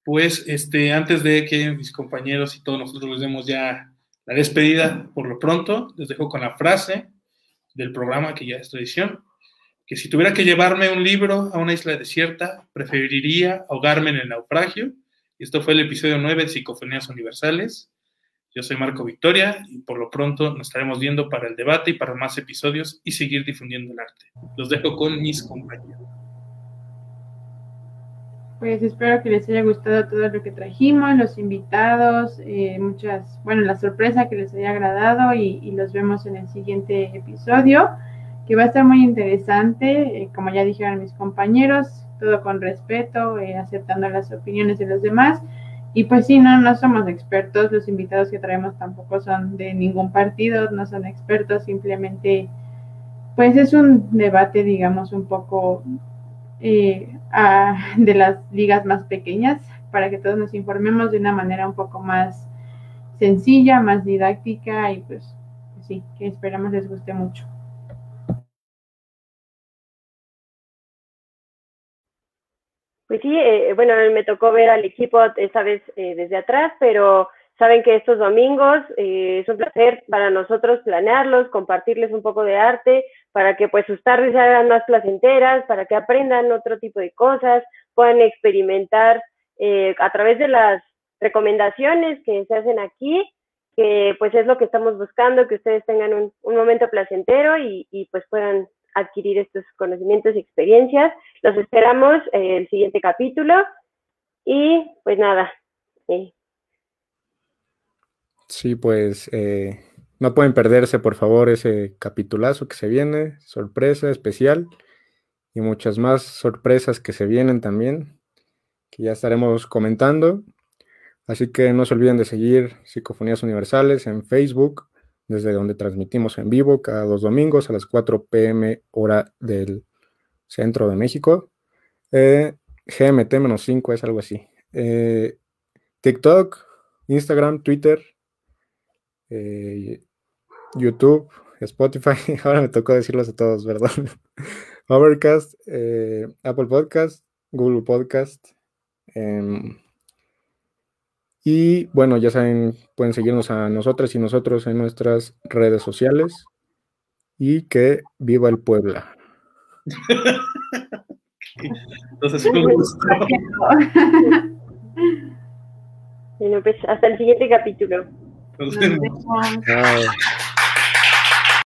Pues este, antes de que mis compañeros y todos nosotros les demos ya la despedida, por lo pronto, les dejo con la frase del programa que ya es tradición que si tuviera que llevarme un libro a una isla desierta, preferiría ahogarme en el naufragio. Y esto fue el episodio 9 de Psicofonías Universales. Yo soy Marco Victoria y por lo pronto nos estaremos viendo para el debate y para más episodios y seguir difundiendo el arte. Los dejo con mis compañeros. Pues espero que les haya gustado todo lo que trajimos, los invitados, eh, muchas, bueno, la sorpresa que les haya agradado y, los vemos en el siguiente episodio que va a estar muy interesante, eh, como ya dijeron mis compañeros, todo con respeto, eh, aceptando las opiniones de los demás. Y pues sí, no, no somos expertos, los invitados que traemos tampoco son de ningún partido, no son expertos, simplemente pues es un debate, digamos, un poco eh, de las ligas más pequeñas para que todos nos informemos de una manera un poco más sencilla, más didáctica y pues sí, que esperamos les guste mucho. Pues sí, eh, bueno, me tocó ver al equipo esta vez eh, desde atrás, pero saben que estos domingos eh, es un placer para nosotros planearlos, compartirles un poco de arte, para que pues sus tardes se hagan más placenteras, para que aprendan otro tipo de cosas, puedan experimentar a través de las recomendaciones que se hacen aquí, que pues es lo que estamos buscando, que ustedes tengan un, momento placentero y, pues puedan adquirir estos conocimientos y experiencias. Los esperamos en el siguiente capítulo y pues nada. Sí, pues eh, no pueden perderse por favor ese capitulazo que se viene, sorpresa especial y muchas más sorpresas que se vienen también, que ya estaremos comentando. Así que no se olviden de seguir Psicofonías Universales en Facebook, desde donde transmitimos en vivo cada dos domingos a las 4 pm hora del centro de México. Eh, GMT-5 es algo así. Eh, TikTok, Instagram, Twitter, eh, YouTube, Spotify. <laughs> Ahora me tocó decirlos a todos, ¿verdad? <laughs> Overcast, Apple Podcast, Google Podcast. Em, y bueno, ya saben, pueden seguirnos a nosotras y nosotros en nuestras redes sociales. Y que viva el Puebla. <laughs> Entonces, Bueno, pues hasta el siguiente capítulo. Nos vemos.